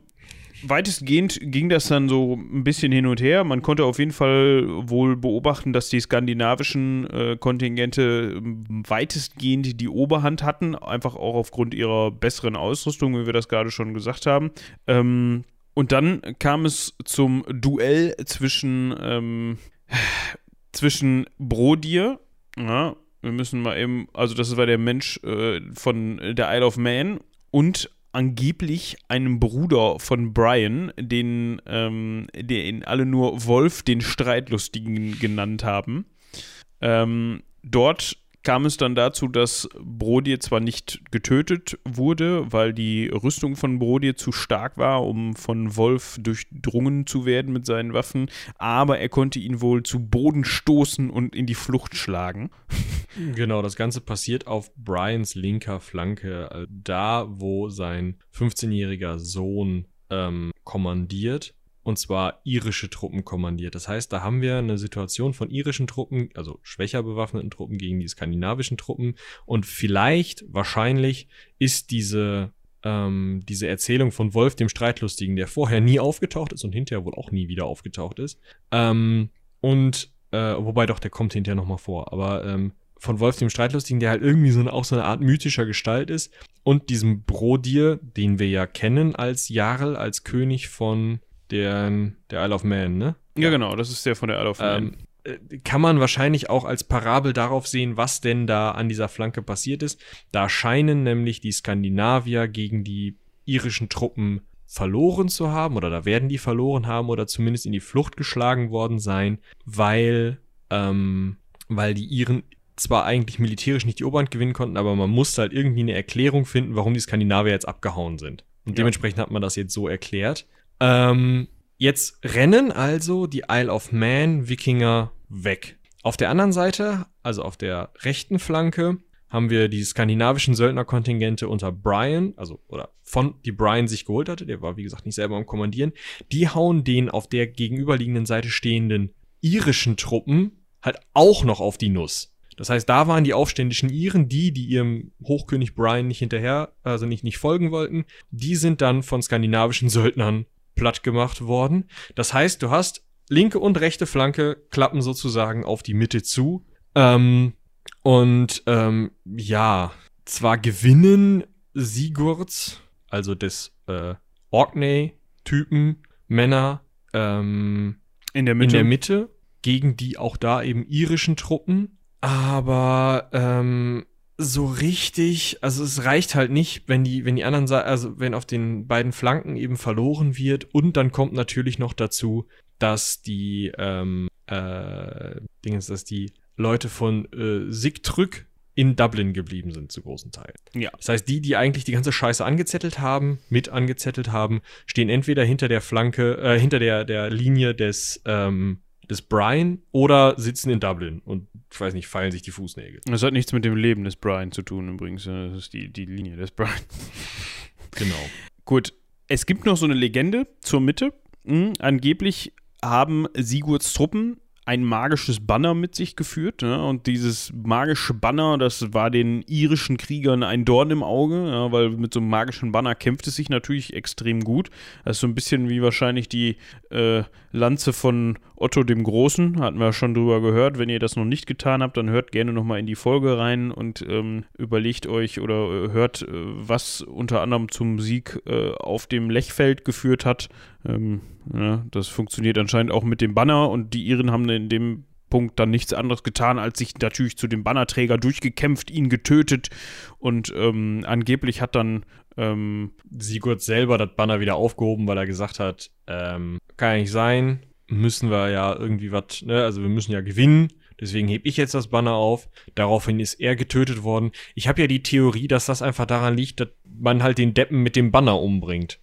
weitestgehend ging das dann so ein bisschen hin und her. Man konnte auf jeden Fall wohl beobachten, dass die skandinavischen äh, Kontingente ähm, weitestgehend die Oberhand hatten, einfach auch aufgrund ihrer besseren Ausrüstung, wie wir das gerade schon gesagt haben. Ähm, und dann kam es zum Duell zwischen, ähm, zwischen Brodier, ja, wir müssen mal eben, also das war der Mensch äh, von der Isle of Man und angeblich einem Bruder von Brian, den, ähm, den alle nur Wolf, den Streitlustigen genannt haben. Ähm, dort kam es dann dazu, dass Brodie zwar nicht getötet wurde, weil die Rüstung von Brodie zu stark war, um von Wolf durchdrungen zu werden mit seinen Waffen, aber er konnte ihn wohl zu Boden stoßen und in die Flucht schlagen. Genau, das Ganze passiert auf Brians linker Flanke, äh, da wo sein 15-jähriger Sohn ähm, kommandiert und zwar irische Truppen kommandiert. Das heißt, da haben wir eine Situation von irischen Truppen, also schwächer bewaffneten Truppen gegen die skandinavischen Truppen und vielleicht, wahrscheinlich ist diese ähm, diese Erzählung von Wolf dem Streitlustigen, der vorher nie aufgetaucht ist und hinterher wohl auch nie wieder aufgetaucht ist. Ähm, und äh, wobei doch, der kommt hinterher nochmal vor, aber ähm, von Wolf dem Streitlustigen, der halt irgendwie so eine, auch so eine Art mythischer Gestalt ist. Und diesem Brodir, den wir ja kennen als Jarl, als König von der, der Isle of Man, ne? Ja, genau, das ist der von der Isle of Man. Ähm, äh, kann man wahrscheinlich auch als Parabel darauf sehen, was denn da an dieser Flanke passiert ist. Da scheinen nämlich die Skandinavier gegen die irischen Truppen verloren zu haben, oder da werden die verloren haben, oder zumindest in die Flucht geschlagen worden sein, weil, ähm, weil die Iren zwar eigentlich militärisch nicht die Oberhand gewinnen konnten, aber man musste halt irgendwie eine Erklärung finden, warum die Skandinavier jetzt abgehauen sind. Und dementsprechend hat man das jetzt so erklärt. Ähm, jetzt rennen also die Isle of Man Wikinger weg. Auf der anderen Seite, also auf der rechten Flanke, haben wir die skandinavischen Söldnerkontingente unter Brian, also oder von die Brian sich geholt hatte, der war wie gesagt nicht selber am Kommandieren, die hauen den auf der gegenüberliegenden Seite stehenden irischen Truppen halt auch noch auf die Nuss. Das heißt, da waren die aufständischen Iren, die, die ihrem Hochkönig Brian nicht hinterher, also nicht, nicht folgen wollten, die sind dann von skandinavischen Söldnern platt gemacht worden. Das heißt, du hast linke und rechte Flanke klappen sozusagen auf die Mitte zu. Ähm, und ähm, ja, zwar gewinnen Sigurds, also des äh, Orkney-Typen, Männer ähm, In der in Mitte. der Mitte gegen die auch da eben irischen Truppen. Aber ähm, so richtig, also es reicht halt nicht, wenn die, wenn die anderen, also wenn auf den beiden Flanken eben verloren wird und dann kommt natürlich noch dazu, dass die ähm, äh, Ding ist, dass die Leute von äh, Sigtrück in Dublin geblieben sind zu großen Teilen. Ja. Das heißt, die, die eigentlich die ganze Scheiße angezettelt haben, mit angezettelt haben, stehen entweder hinter der Flanke, äh, hinter der, der Linie des, ähm, des Brian oder sitzen in Dublin und, ich weiß nicht, feilen sich die Fußnägel. Das hat nichts mit dem Leben des Brian zu tun, übrigens. Das ist die, die Linie des Brian. Genau. Gut, es gibt noch so eine Legende zur Mitte. Hm, angeblich haben Sigurds Truppen ein magisches Banner mit sich geführt. Ja, und dieses magische Banner, das war den irischen Kriegern ein Dorn im Auge, ja, weil mit so einem magischen Banner kämpft es sich natürlich extrem gut. Das ist so ein bisschen wie wahrscheinlich die äh, Lanze von Otto dem Großen, hatten wir schon drüber gehört. Wenn ihr das noch nicht getan habt, dann hört gerne nochmal in die Folge rein und ähm, überlegt euch oder äh, hört, äh, was unter anderem zum Sieg äh, auf dem Lechfeld geführt hat. Ähm, ja, das funktioniert anscheinend auch mit dem Banner und die Iren haben in dem Punkt dann nichts anderes getan, als sich natürlich zu dem Bannerträger durchgekämpft, ihn getötet und ähm, angeblich hat dann ähm, Sigurd selber das Banner wieder aufgehoben, weil er gesagt hat, ähm, kann ja nicht sein, müssen wir ja irgendwie was, ne, also wir müssen ja gewinnen. Deswegen heb ich jetzt das Banner auf. Daraufhin ist er getötet worden. Ich habe ja die Theorie, dass das einfach daran liegt, dass man halt den Deppen mit dem Banner umbringt.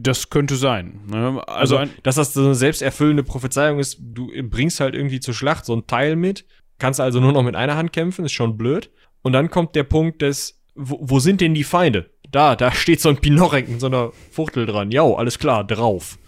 Das könnte sein. Ne? Also, Also, dass das so eine selbsterfüllende Prophezeiung ist, du bringst halt irgendwie zur Schlacht so ein Teil mit, kannst also nur noch mit einer Hand kämpfen, ist schon blöd. Und dann kommt der Punkt des, wo, wo sind denn die Feinde? Da, da steht so ein Pinorek mit so einer Fuchtel dran. Ja, alles klar, drauf.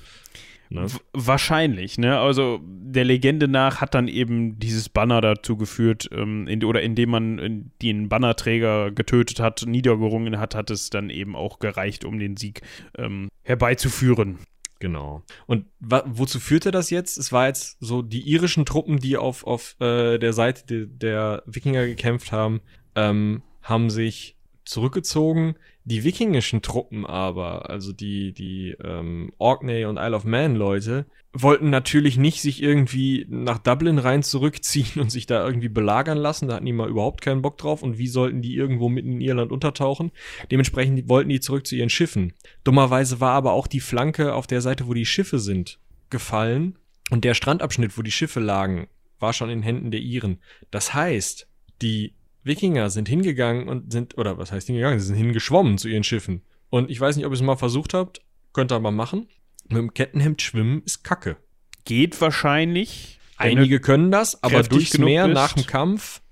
Ne? wahrscheinlich, ne? Also der Legende nach hat dann eben dieses Banner dazu geführt, ähm, in, oder indem man äh, den Bannerträger getötet hat, niedergerungen hat, hat es dann eben auch gereicht, um den Sieg ähm, herbeizuführen. Genau. Und wozu führte das jetzt? Es war jetzt so die irischen Truppen, die auf, auf äh, der Seite de der Wikinger gekämpft haben, ähm, haben sich zurückgezogen. Die wikingischen Truppen aber, also die, die ähm, Orkney und Isle of Man Leute, wollten natürlich nicht sich irgendwie nach Dublin rein zurückziehen und sich da irgendwie belagern lassen. Da hatten die mal überhaupt keinen Bock drauf. Und wie sollten die irgendwo mitten in Irland untertauchen? Dementsprechend wollten die zurück zu ihren Schiffen. Dummerweise war aber auch die Flanke auf der Seite, wo die Schiffe sind, gefallen. Und der Strandabschnitt, wo die Schiffe lagen, war schon in Händen der Iren. Das heißt, die Wikinger sind hingegangen und sind, oder was heißt hingegangen? Sie sind hingeschwommen zu ihren Schiffen. Und ich weiß nicht, ob ihr es mal versucht habt. Könnt ihr mal machen. Mit dem Kettenhemd schwimmen ist Kacke. Geht wahrscheinlich. Einige können das, aber durchs Meer bist. nach dem Kampf,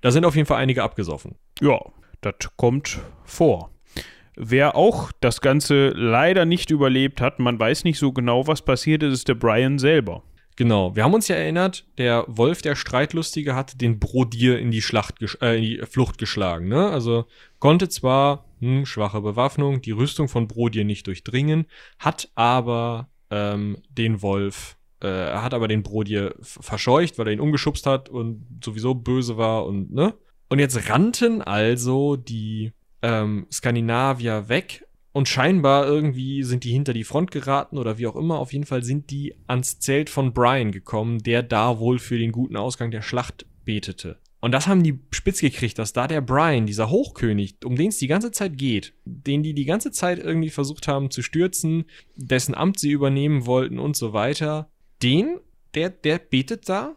da sind auf jeden Fall einige abgesoffen. Ja, das kommt vor. Wer auch das Ganze leider nicht überlebt hat, man weiß nicht so genau, was passiert ist, ist der Brian selber. Genau, wir haben uns ja erinnert, der Wolf, der Streitlustige, hat den Brodier in die Schlacht, äh, in die Flucht geschlagen, ne? Also konnte zwar, hm, schwache Bewaffnung, die Rüstung von Brodier nicht durchdringen, hat aber ähm, den Wolf, äh, hat aber den Brodier verscheucht, weil er ihn umgeschubst hat und sowieso böse war und, ne? Und jetzt rannten also die ähm, Skandinavier weg und scheinbar irgendwie sind die hinter die Front geraten oder wie auch immer. Auf jeden Fall sind die ans Zelt von Brian gekommen, der da wohl für den guten Ausgang der Schlacht betete. Und das haben die spitz gekriegt, dass da der Brian, dieser Hochkönig, um den es die ganze Zeit geht, den die die ganze Zeit irgendwie versucht haben zu stürzen, dessen Amt sie übernehmen wollten und so weiter, den, der, der betet da,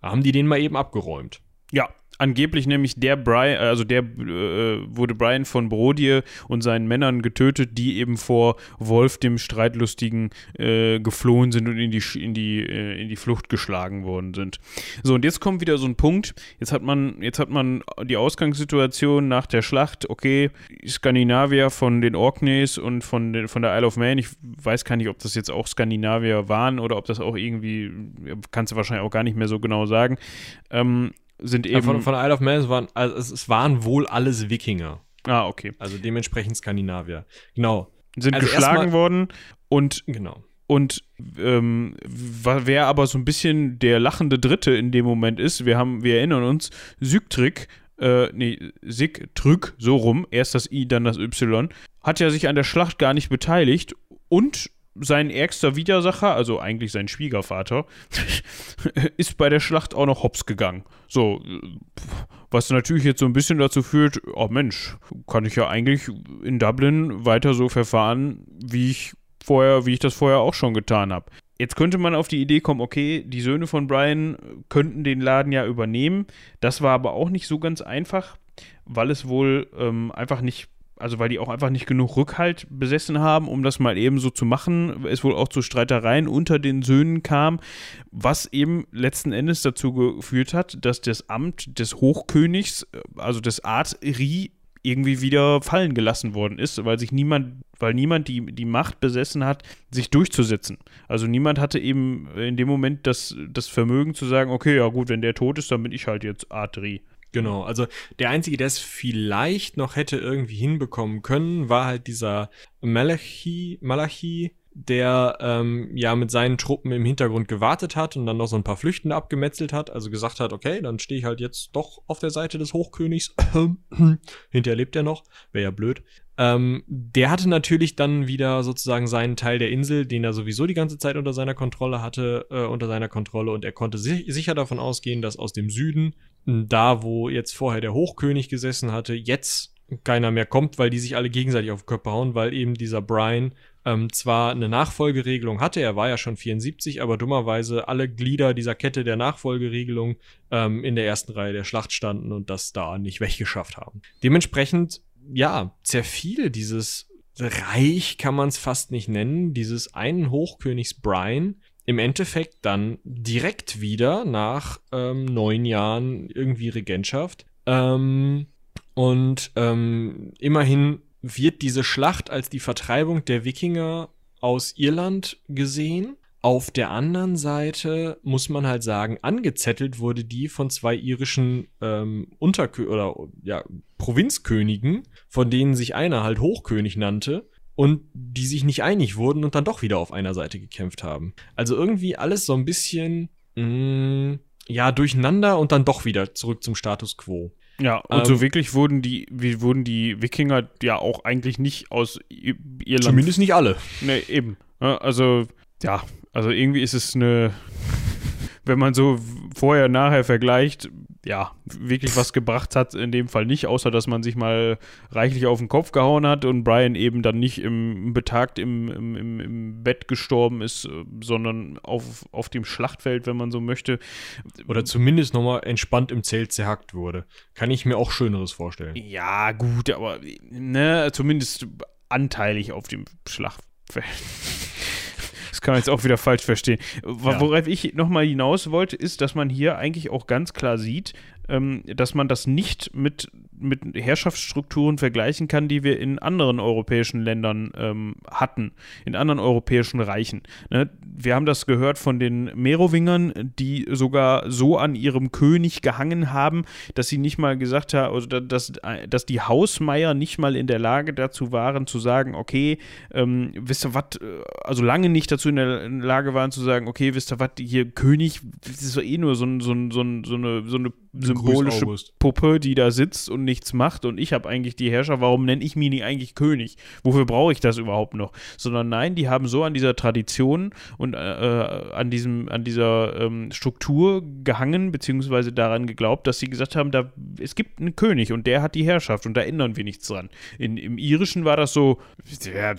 haben die den mal eben abgeräumt. Ja, angeblich nämlich der Brian, also der äh, wurde Brian von Brodie und seinen Männern getötet, die eben vor Wolf, dem Streitlustigen, äh, geflohen sind und in die, in, die, äh, in die Flucht geschlagen worden sind. So, und jetzt kommt wieder so ein Punkt. Jetzt hat man, jetzt hat man die Ausgangssituation nach der Schlacht, okay, Skandinavier von den Orkneys und von, den, von der Isle of Man, ich weiß gar nicht, ob das jetzt auch Skandinavier waren oder ob das auch irgendwie, kannst du wahrscheinlich auch gar nicht mehr so genau sagen, ähm, sind eben. Ja, von, von Isle of Man, es waren, also es, es waren wohl alles Wikinger. Ah, okay. Also dementsprechend Skandinavier. Genau. Sind also geschlagen worden und. Genau. Und ähm, wer aber so ein bisschen der lachende Dritte in dem Moment ist, wir haben, wir erinnern uns, Sygtrick, äh, nee, Sigtrück, so rum, erst das I, dann das Y, hat ja sich an der Schlacht gar nicht beteiligt und sein ärgster Widersacher, also eigentlich sein Schwiegervater, ist bei der Schlacht auch noch hops gegangen. So, was natürlich jetzt so ein bisschen dazu führt, oh Mensch, kann ich ja eigentlich in Dublin weiter so verfahren, wie ich vorher, wie ich das vorher auch schon getan habe. Jetzt könnte man auf die Idee kommen, okay, die Söhne von Brian könnten den Laden ja übernehmen. Das war aber auch nicht so ganz einfach, weil es wohl ähm, einfach nicht also weil die auch einfach nicht genug Rückhalt besessen haben, um das mal eben so zu machen, es wohl auch zu Streitereien unter den Söhnen kam, was eben letzten Endes dazu geführt hat, dass das Amt des Hochkönigs, also des Art-Ri, irgendwie wieder fallen gelassen worden ist, weil sich niemand, weil niemand die, die Macht besessen hat, sich durchzusetzen. Also niemand hatte eben in dem Moment das, das Vermögen zu sagen, okay, ja gut, wenn der tot ist, dann bin ich halt jetzt Art-Ri. Genau, also der Einzige, der es vielleicht noch hätte irgendwie hinbekommen können, war halt dieser Malachi, Malachi, der ähm, ja mit seinen Truppen im Hintergrund gewartet hat und dann noch so ein paar Flüchtende abgemetzelt hat, also gesagt hat, okay, dann stehe ich halt jetzt doch auf der Seite des Hochkönigs. Hinterher lebt er noch, wäre ja blöd. Ähm, der hatte natürlich dann wieder sozusagen seinen Teil der Insel, den er sowieso die ganze Zeit unter seiner Kontrolle hatte, äh, unter seiner Kontrolle und er konnte sich, sicher davon ausgehen, dass aus dem Süden da, wo jetzt vorher der Hochkönig gesessen hatte, jetzt keiner mehr kommt, weil die sich alle gegenseitig auf den Körper hauen, weil eben dieser Brian ähm, zwar eine Nachfolgeregelung hatte, er war ja schon 74, aber dummerweise alle Glieder dieser Kette der Nachfolgeregelung ähm, in der ersten Reihe der Schlacht standen und das da nicht weggeschafft haben. Dementsprechend, ja, zerfiel dieses Reich, kann man es fast nicht nennen, dieses einen Hochkönigs Brian im Endeffekt dann direkt wieder nach ähm, neun Jahren irgendwie Regentschaft. Ähm, und ähm, immerhin wird diese Schlacht als die Vertreibung der Wikinger aus Irland gesehen. Auf der anderen Seite muss man halt sagen, angezettelt wurde die von zwei irischen ähm, Unterkö oder ja, Provinzkönigen, von denen sich einer halt Hochkönig nannte und die sich nicht einig wurden und dann doch wieder auf einer Seite gekämpft haben. Also irgendwie alles so ein bisschen, mh, mm, ja, durcheinander und dann doch wieder zurück zum Status quo. Ja, und ähm, so wirklich wurden die, wie wurden die Wikinger ja auch eigentlich nicht aus Irland. Zumindest nicht alle. Ne, eben. Also, ja, also irgendwie ist es eine, wenn man so vorher, nachher vergleicht, ja, wirklich was gebracht hat, in dem Fall nicht, außer dass man sich mal reichlich auf den Kopf gehauen hat und Brian eben dann nicht im betagt im, im, im Bett gestorben ist, sondern auf, auf dem Schlachtfeld, wenn man so möchte. Oder zumindest nochmal entspannt im Zelt zerhackt wurde. Kann ich mir auch Schöneres vorstellen. Ja, gut, aber ne, zumindest anteilig auf dem Schlachtfeld. Das kann man jetzt auch wieder falsch verstehen. Worauf ja. ich nochmal hinaus wollte, ist, dass man hier eigentlich auch ganz klar sieht, ähm, dass man das nicht mit, mit Herrschaftsstrukturen vergleichen kann, die wir in anderen europäischen Ländern ähm, hatten, in anderen europäischen Reichen. Ne? Wir haben das gehört von den Merowingern, die sogar so an ihrem König gehangen haben, dass sie nicht mal gesagt haben, also dass, dass die Hausmeier nicht mal in der Lage dazu waren, zu sagen, okay, ähm, wisst ihr was, äh, also lange nicht dazu in der Lage waren zu sagen, okay, wisst ihr was, hier König, das ist doch eh nur so, so, so, so eine, so eine symbolische Puppe, die da sitzt und nichts macht und ich habe eigentlich die Herrscher, warum nenne ich mich nicht eigentlich König? Wofür brauche ich das überhaupt noch? Sondern nein, die haben so an dieser Tradition und äh, äh, an diesem, an dieser ähm, Struktur gehangen, beziehungsweise daran geglaubt, dass sie gesagt haben, da, es gibt einen König und der hat die Herrschaft und da ändern wir nichts dran. In, Im Irischen war das so, ja,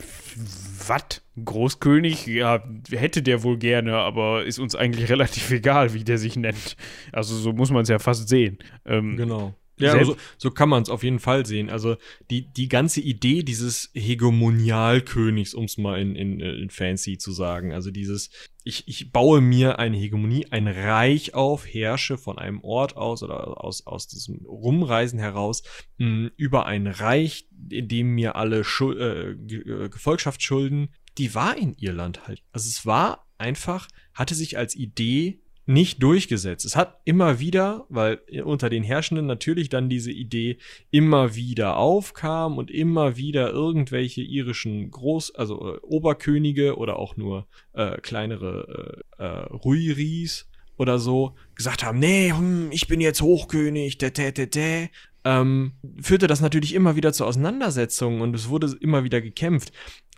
was? Großkönig, ja, hätte der wohl gerne, aber ist uns eigentlich relativ egal, wie der sich nennt. Also so muss man es ja fast sehen. Ähm, genau. Ja, also, so kann man es auf jeden Fall sehen. Also die, die ganze Idee dieses Hegemonialkönigs, um es mal in, in, in fancy zu sagen, also dieses, ich, ich baue mir eine Hegemonie, ein Reich auf, herrsche von einem Ort aus oder aus, aus diesem Rumreisen heraus mh, hm, über ein Reich, in dem mir alle Schul äh, äh, Gefolgschaft schulden, die war in Irland halt. Also es war einfach, hatte sich als Idee nicht durchgesetzt. Es hat immer wieder, weil unter den Herrschenden natürlich dann diese Idee immer wieder aufkam und immer wieder irgendwelche irischen Groß-, also äh, Oberkönige oder auch nur äh, kleinere äh, äh, Ruiris oder so gesagt haben, nee, hm, ich bin jetzt Hochkönig, tä, tä, tä, tä. Ähm, führte das natürlich immer wieder zu Auseinandersetzungen und es wurde immer wieder gekämpft.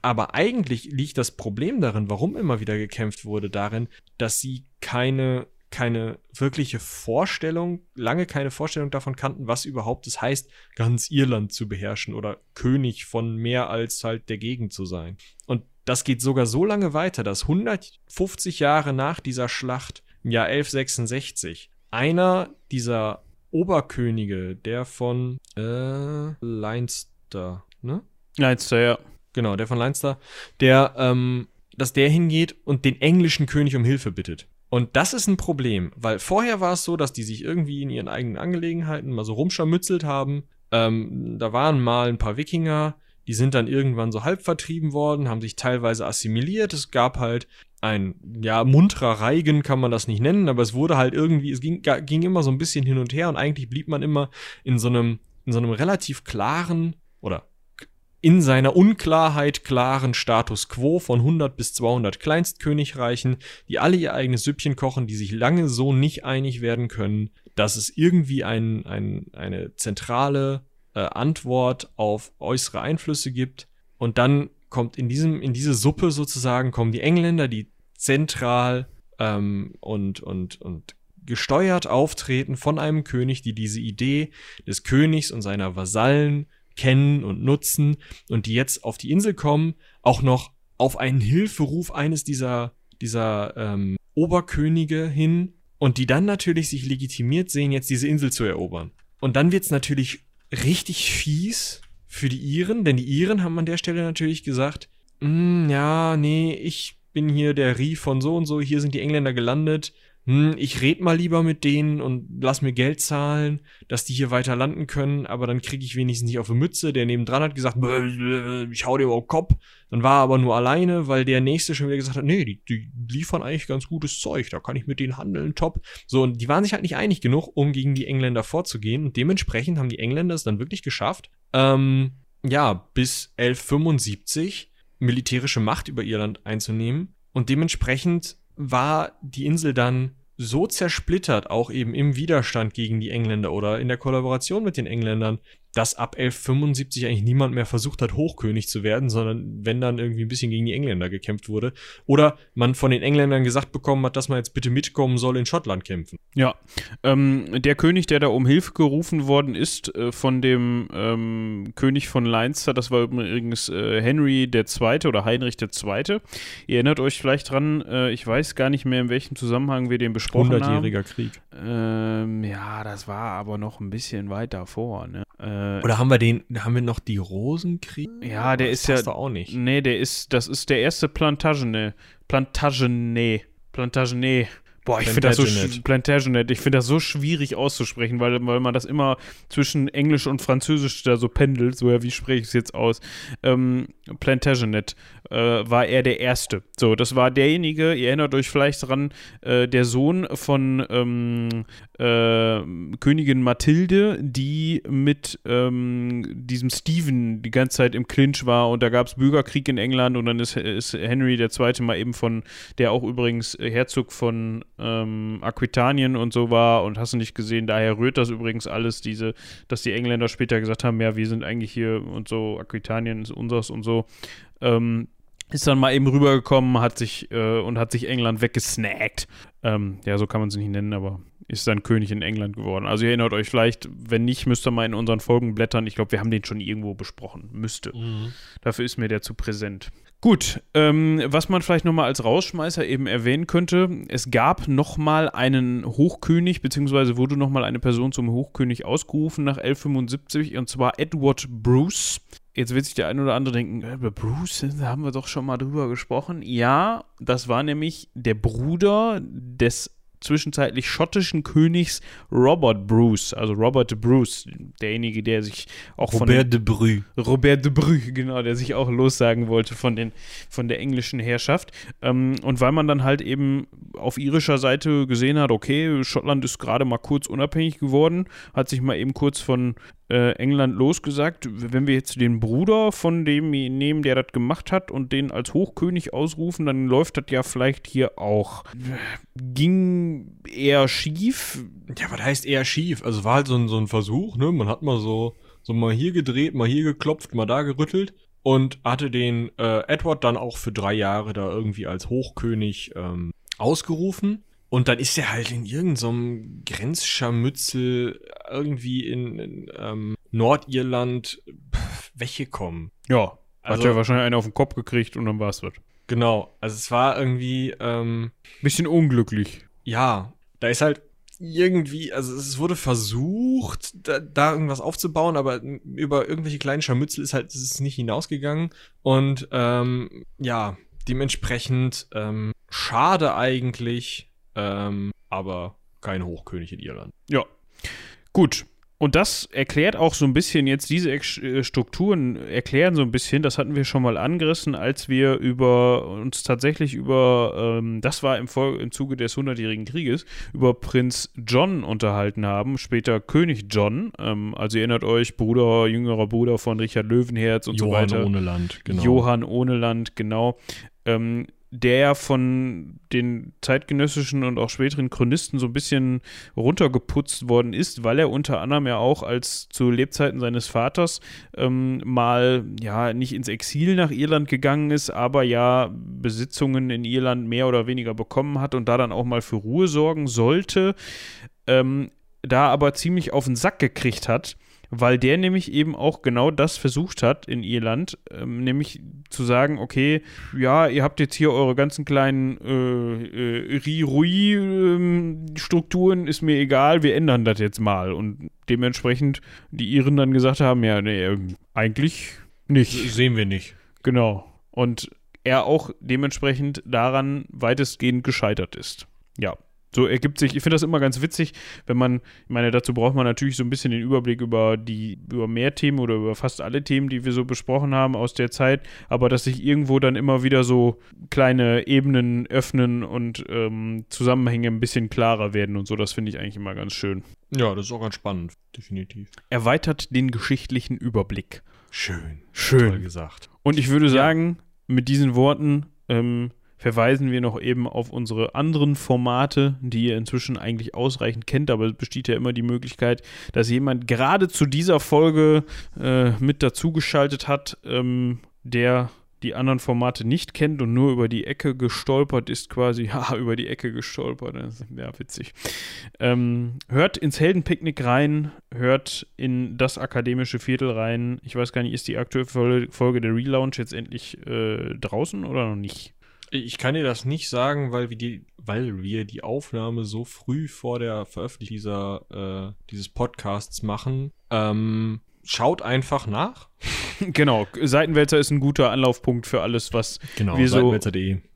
Aber eigentlich liegt das Problem darin, warum immer wieder gekämpft wurde, darin, dass sie keine, keine wirkliche Vorstellung, lange keine Vorstellung davon kannten, was überhaupt es heißt, ganz Irland zu beherrschen oder König von mehr als halt der Gegend zu sein. Und das geht sogar so lange weiter, dass 150 Jahre nach dieser Schlacht im Jahr 1166 einer dieser Oberkönige, der von äh, Leinster, ne? Leinster, ja Genau, der von Leinster, der, ähm, dass der hingeht und den englischen König um Hilfe bittet. Und das ist ein Problem, weil vorher war es so, dass die sich irgendwie in ihren eigenen Angelegenheiten mal so rumscharmützelt haben. Ähm, da waren mal ein paar Wikinger, die sind dann irgendwann so halb vertrieben worden, haben sich teilweise assimiliert. Es gab halt ein, ja, munterer Reigen kann man das nicht nennen, aber es wurde halt irgendwie, es ging, ging immer so ein bisschen hin und her und eigentlich blieb man immer in so einem, in so einem relativ klaren oder in seiner Unklarheit klaren Status quo von 100 bis 200 Kleinstkönigreichen, die alle ihr eigenes Süppchen kochen, die sich lange so nicht einig werden können, dass es irgendwie ein, ein, eine zentrale äh, Antwort auf äußere Einflüsse gibt. Und dann kommt in, diesem, in diese Suppe sozusagen, kommen die Engländer, die zentral ähm, und, und, und gesteuert auftreten von einem König, die diese Idee des Königs und seiner Vasallen kennen und nutzen und die jetzt auf die Insel kommen, auch noch auf einen Hilferuf eines dieser, dieser ähm, Oberkönige hin und die dann natürlich sich legitimiert sehen, jetzt diese Insel zu erobern. Und dann wird's natürlich richtig fies für die Iren, denn die Iren haben an der Stelle natürlich gesagt, mm, ja, nee, ich bin hier der Rie von so und so, hier sind die Engländer gelandet, hm, ich red mal lieber mit denen und lass mir Geld zahlen, dass die hier weiter landen können, aber dann kriege ich wenigstens nicht auf die Mütze. Der nebendran hat gesagt, ich hau dir überhaupt Kopf. Dann war er aber nur alleine, weil der nächste schon wieder gesagt hat, nee, die, die liefern eigentlich ganz gutes Zeug, da kann ich mit denen handeln, top. So, und die waren sich halt nicht einig genug, um gegen die Engländer vorzugehen. Und dementsprechend haben die Engländer es dann wirklich geschafft, ähm, ja, bis 1175 militärische Macht über Irland einzunehmen. Und dementsprechend war die Insel dann so zersplittert, auch eben im Widerstand gegen die Engländer oder in der Kollaboration mit den Engländern, dass ab 1175 eigentlich niemand mehr versucht hat, Hochkönig zu werden, sondern wenn dann irgendwie ein bisschen gegen die Engländer gekämpft wurde. Oder man von den Engländern gesagt bekommen hat, dass man jetzt bitte mitkommen soll, in Schottland kämpfen. Ja, ähm, der König, der da um Hilfe gerufen worden ist, äh, von dem ähm, König von Leinster, das war übrigens äh, Henry II. oder Heinrich II. Ihr erinnert euch vielleicht dran, äh, ich weiß gar nicht mehr, in welchem Zusammenhang wir den besprochen 100 haben. 100-jähriger Krieg. Ähm, ja, das war aber noch ein bisschen weit davor, ne? Äh, Oder haben wir den, haben wir noch die Rosenkrieg? Ja, der das ist ja. auch nicht. Nee, der ist, das ist der erste Plantagene. Plantagene. Plantagene. Boah, ich finde das so Plantagenet. Ich finde das so schwierig auszusprechen, weil, weil man das immer zwischen Englisch und Französisch da so pendelt. So ja, wie spreche ich es jetzt aus? Ähm, Plantagenet äh, war er der Erste. So, das war derjenige, ihr erinnert euch vielleicht daran, äh, der Sohn von ähm, äh, Königin Mathilde, die mit ähm, diesem Stephen die ganze Zeit im Clinch war und da gab es Bürgerkrieg in England und dann ist, ist Henry II. mal eben von, der auch übrigens Herzog von ähm, Aquitanien und so war und hast du nicht gesehen, daher rührt das übrigens alles, diese, dass die Engländer später gesagt haben, ja, wir sind eigentlich hier und so, Aquitanien ist unseres und so. Ähm, ist dann mal eben rübergekommen, hat sich äh, und hat sich England weggesnackt. Ähm, ja, so kann man es nicht nennen, aber ist dann König in England geworden. Also ihr erinnert euch vielleicht, wenn nicht, müsst ihr mal in unseren Folgen blättern. Ich glaube, wir haben den schon irgendwo besprochen. Müsste. Mhm. Dafür ist mir der zu präsent. Gut, ähm, was man vielleicht nochmal als Rausschmeißer eben erwähnen könnte, es gab nochmal einen Hochkönig, beziehungsweise wurde nochmal eine Person zum Hochkönig ausgerufen nach 1175, und zwar Edward Bruce. Jetzt wird sich der eine oder andere denken, äh, über Bruce, da haben wir doch schon mal drüber gesprochen. Ja, das war nämlich der Bruder des zwischenzeitlich schottischen Königs Robert Bruce, also Robert Bruce, derjenige, der sich auch Robert de Bru. Robert de Bru, genau, der sich auch lossagen wollte von, den, von der englischen Herrschaft. Ähm, und weil man dann halt eben auf irischer Seite gesehen hat, okay, Schottland ist gerade mal kurz unabhängig geworden, hat sich mal eben kurz von äh, England losgesagt, wenn wir jetzt den Bruder von dem nehmen, der das gemacht hat und den als Hochkönig ausrufen, dann läuft das ja vielleicht hier auch. Ging eher schief. Ja, was heißt eher schief? Also war halt so ein, so ein Versuch, ne? Man hat mal so, so mal hier gedreht, mal hier geklopft, mal da gerüttelt und hatte den äh, Edward dann auch für drei Jahre da irgendwie als Hochkönig ähm, ausgerufen. Und dann ist er halt in irgendeinem so Grenzscharmützel irgendwie in, in ähm, Nordirland pff, weggekommen. Ja, also, hat er wahrscheinlich einen auf den Kopf gekriegt und dann war es das. Genau, also es war irgendwie ähm, bisschen unglücklich. Ja, da ist halt irgendwie, also es wurde versucht, da, da, irgendwas aufzubauen, aber über irgendwelche kleinen Scharmützel ist halt ist es nicht hinausgegangen. Und ähm, ja, dementsprechend ähm, schade eigentlich, ähm, aber kein Hochkönig in Irland. Ja. Gut. Und das erklärt auch so ein bisschen jetzt, diese äh, Strukturen erklären so ein bisschen, das hatten wir schon mal angerissen, als wir über uns tatsächlich über, ähm, das war im, Vol im Zuge des Hundertjährigen Krieges, über Prinz John unterhalten haben, später König John. Ähm, also ihr erinnert euch, Bruder, jüngerer Bruder von Richard Löwenherz und Johann so weiter. Johann ohne Land, genau. Johann ohne Land, genau. Ähm, der von den zeitgenössischen und auch späteren Chronisten so ein bisschen runtergeputzt worden ist, weil er unter anderem ja auch als zu Lebzeiten seines Vaters ähm, mal ja nicht ins Exil nach Irland gegangen ist, aber ja Besitzungen in Irland mehr oder weniger bekommen hat und da dann auch mal für Ruhe sorgen sollte. Ähm, da aber ziemlich auf den Sack gekriegt hat weil der nämlich eben auch genau das versucht hat in Irland, ähm, nämlich zu sagen, okay, ja, ihr habt jetzt hier eure ganzen kleinen äh, äh, Ri-Rui-Strukturen, ist mir egal, wir ändern das jetzt mal. Und dementsprechend die Iren dann gesagt haben, ja, nee, ähm, eigentlich nicht. Sehen wir nicht. Genau. Und er auch dementsprechend daran weitestgehend gescheitert ist. Ja, so ergibt sich, ich finde das immer ganz witzig, wenn man, ich meine, dazu braucht man natürlich so ein bisschen den Überblick über die, über mehr Themen oder über fast alle Themen, die wir so besprochen haben aus der Zeit, aber dass sich irgendwo dann immer wieder so kleine Ebenen öffnen und ähm, Zusammenhänge ein bisschen klarer werden und so, das finde ich eigentlich immer ganz schön. Ja, das ist auch ganz spannend, definitiv. Erweitert den geschichtlichen Überblick. Schön. Schön. Toll gesagt. Und ich würde sagen, ja. mit diesen Worten, ähm, verweisen wir noch eben auf unsere anderen Formate, die ihr inzwischen eigentlich ausreichend kennt, aber es besteht ja immer die Möglichkeit, dass jemand gerade zu dieser Folge äh, mit dazugeschaltet hat, ähm, der die anderen Formate nicht kennt und nur über die Ecke gestolpert ist, quasi, haha, über die Ecke gestolpert, das ja witzig. Ähm, hört ins Heldenpicknick rein, hört in das akademische Viertel rein. Ich weiß gar nicht, ist die aktuelle Folge der Relaunch jetzt endlich äh, draußen oder noch nicht? Ich kann dir das nicht sagen, weil wir die, weil wir die Aufnahme so früh vor der Veröffentlichung dieser, äh, dieses Podcasts machen. Ähm, schaut einfach nach. genau, Seitenwälzer ist ein guter Anlaufpunkt für alles, was genau, wir so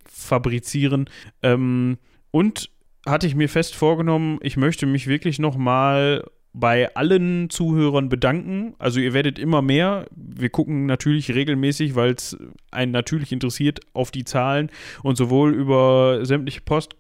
fabrizieren. Ähm, und hatte ich mir fest vorgenommen, ich möchte mich wirklich noch mal bei allen Zuhörern bedanken. Also ihr werdet immer mehr. Wir gucken natürlich regelmäßig, weil es einen natürlich interessiert, auf die Zahlen und sowohl über sämtliche Post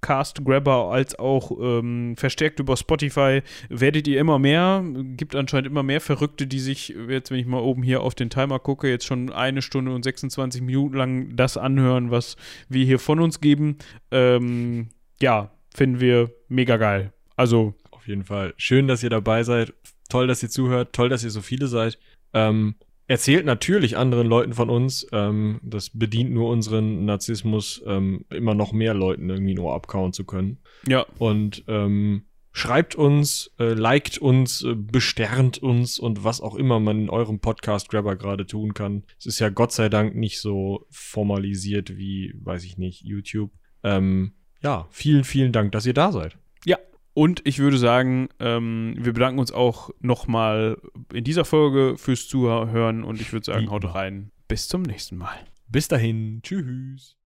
Podcast-Grabber als auch ähm, verstärkt über Spotify werdet ihr immer mehr. Gibt anscheinend immer mehr Verrückte, die sich, jetzt wenn ich mal oben hier auf den Timer gucke, jetzt schon eine Stunde und 26 Minuten lang das anhören, was wir hier von uns geben. Ähm, ja, finden wir mega geil. Also jeden Fall. Schön, dass ihr dabei seid. Toll, dass ihr zuhört. Toll, dass ihr so viele seid. Ähm, erzählt natürlich anderen Leuten von uns. Ähm, das bedient nur unseren Narzissmus, ähm, immer noch mehr Leuten irgendwie nur abkauen zu können. Ja. Und ähm, schreibt uns, äh, liked uns, äh, besternt uns und was auch immer man in eurem Podcast Grabber gerade tun kann. Es ist ja Gott sei Dank nicht so formalisiert wie, weiß ich nicht, YouTube. Ähm, ja, vielen, vielen Dank, dass ihr da seid. Ja, und ich würde sagen, ähm, wir bedanken uns auch nochmal in dieser Folge fürs Zuhören und ich würde sagen, haut rein. Bis zum nächsten Mal. Bis dahin. Tschüss.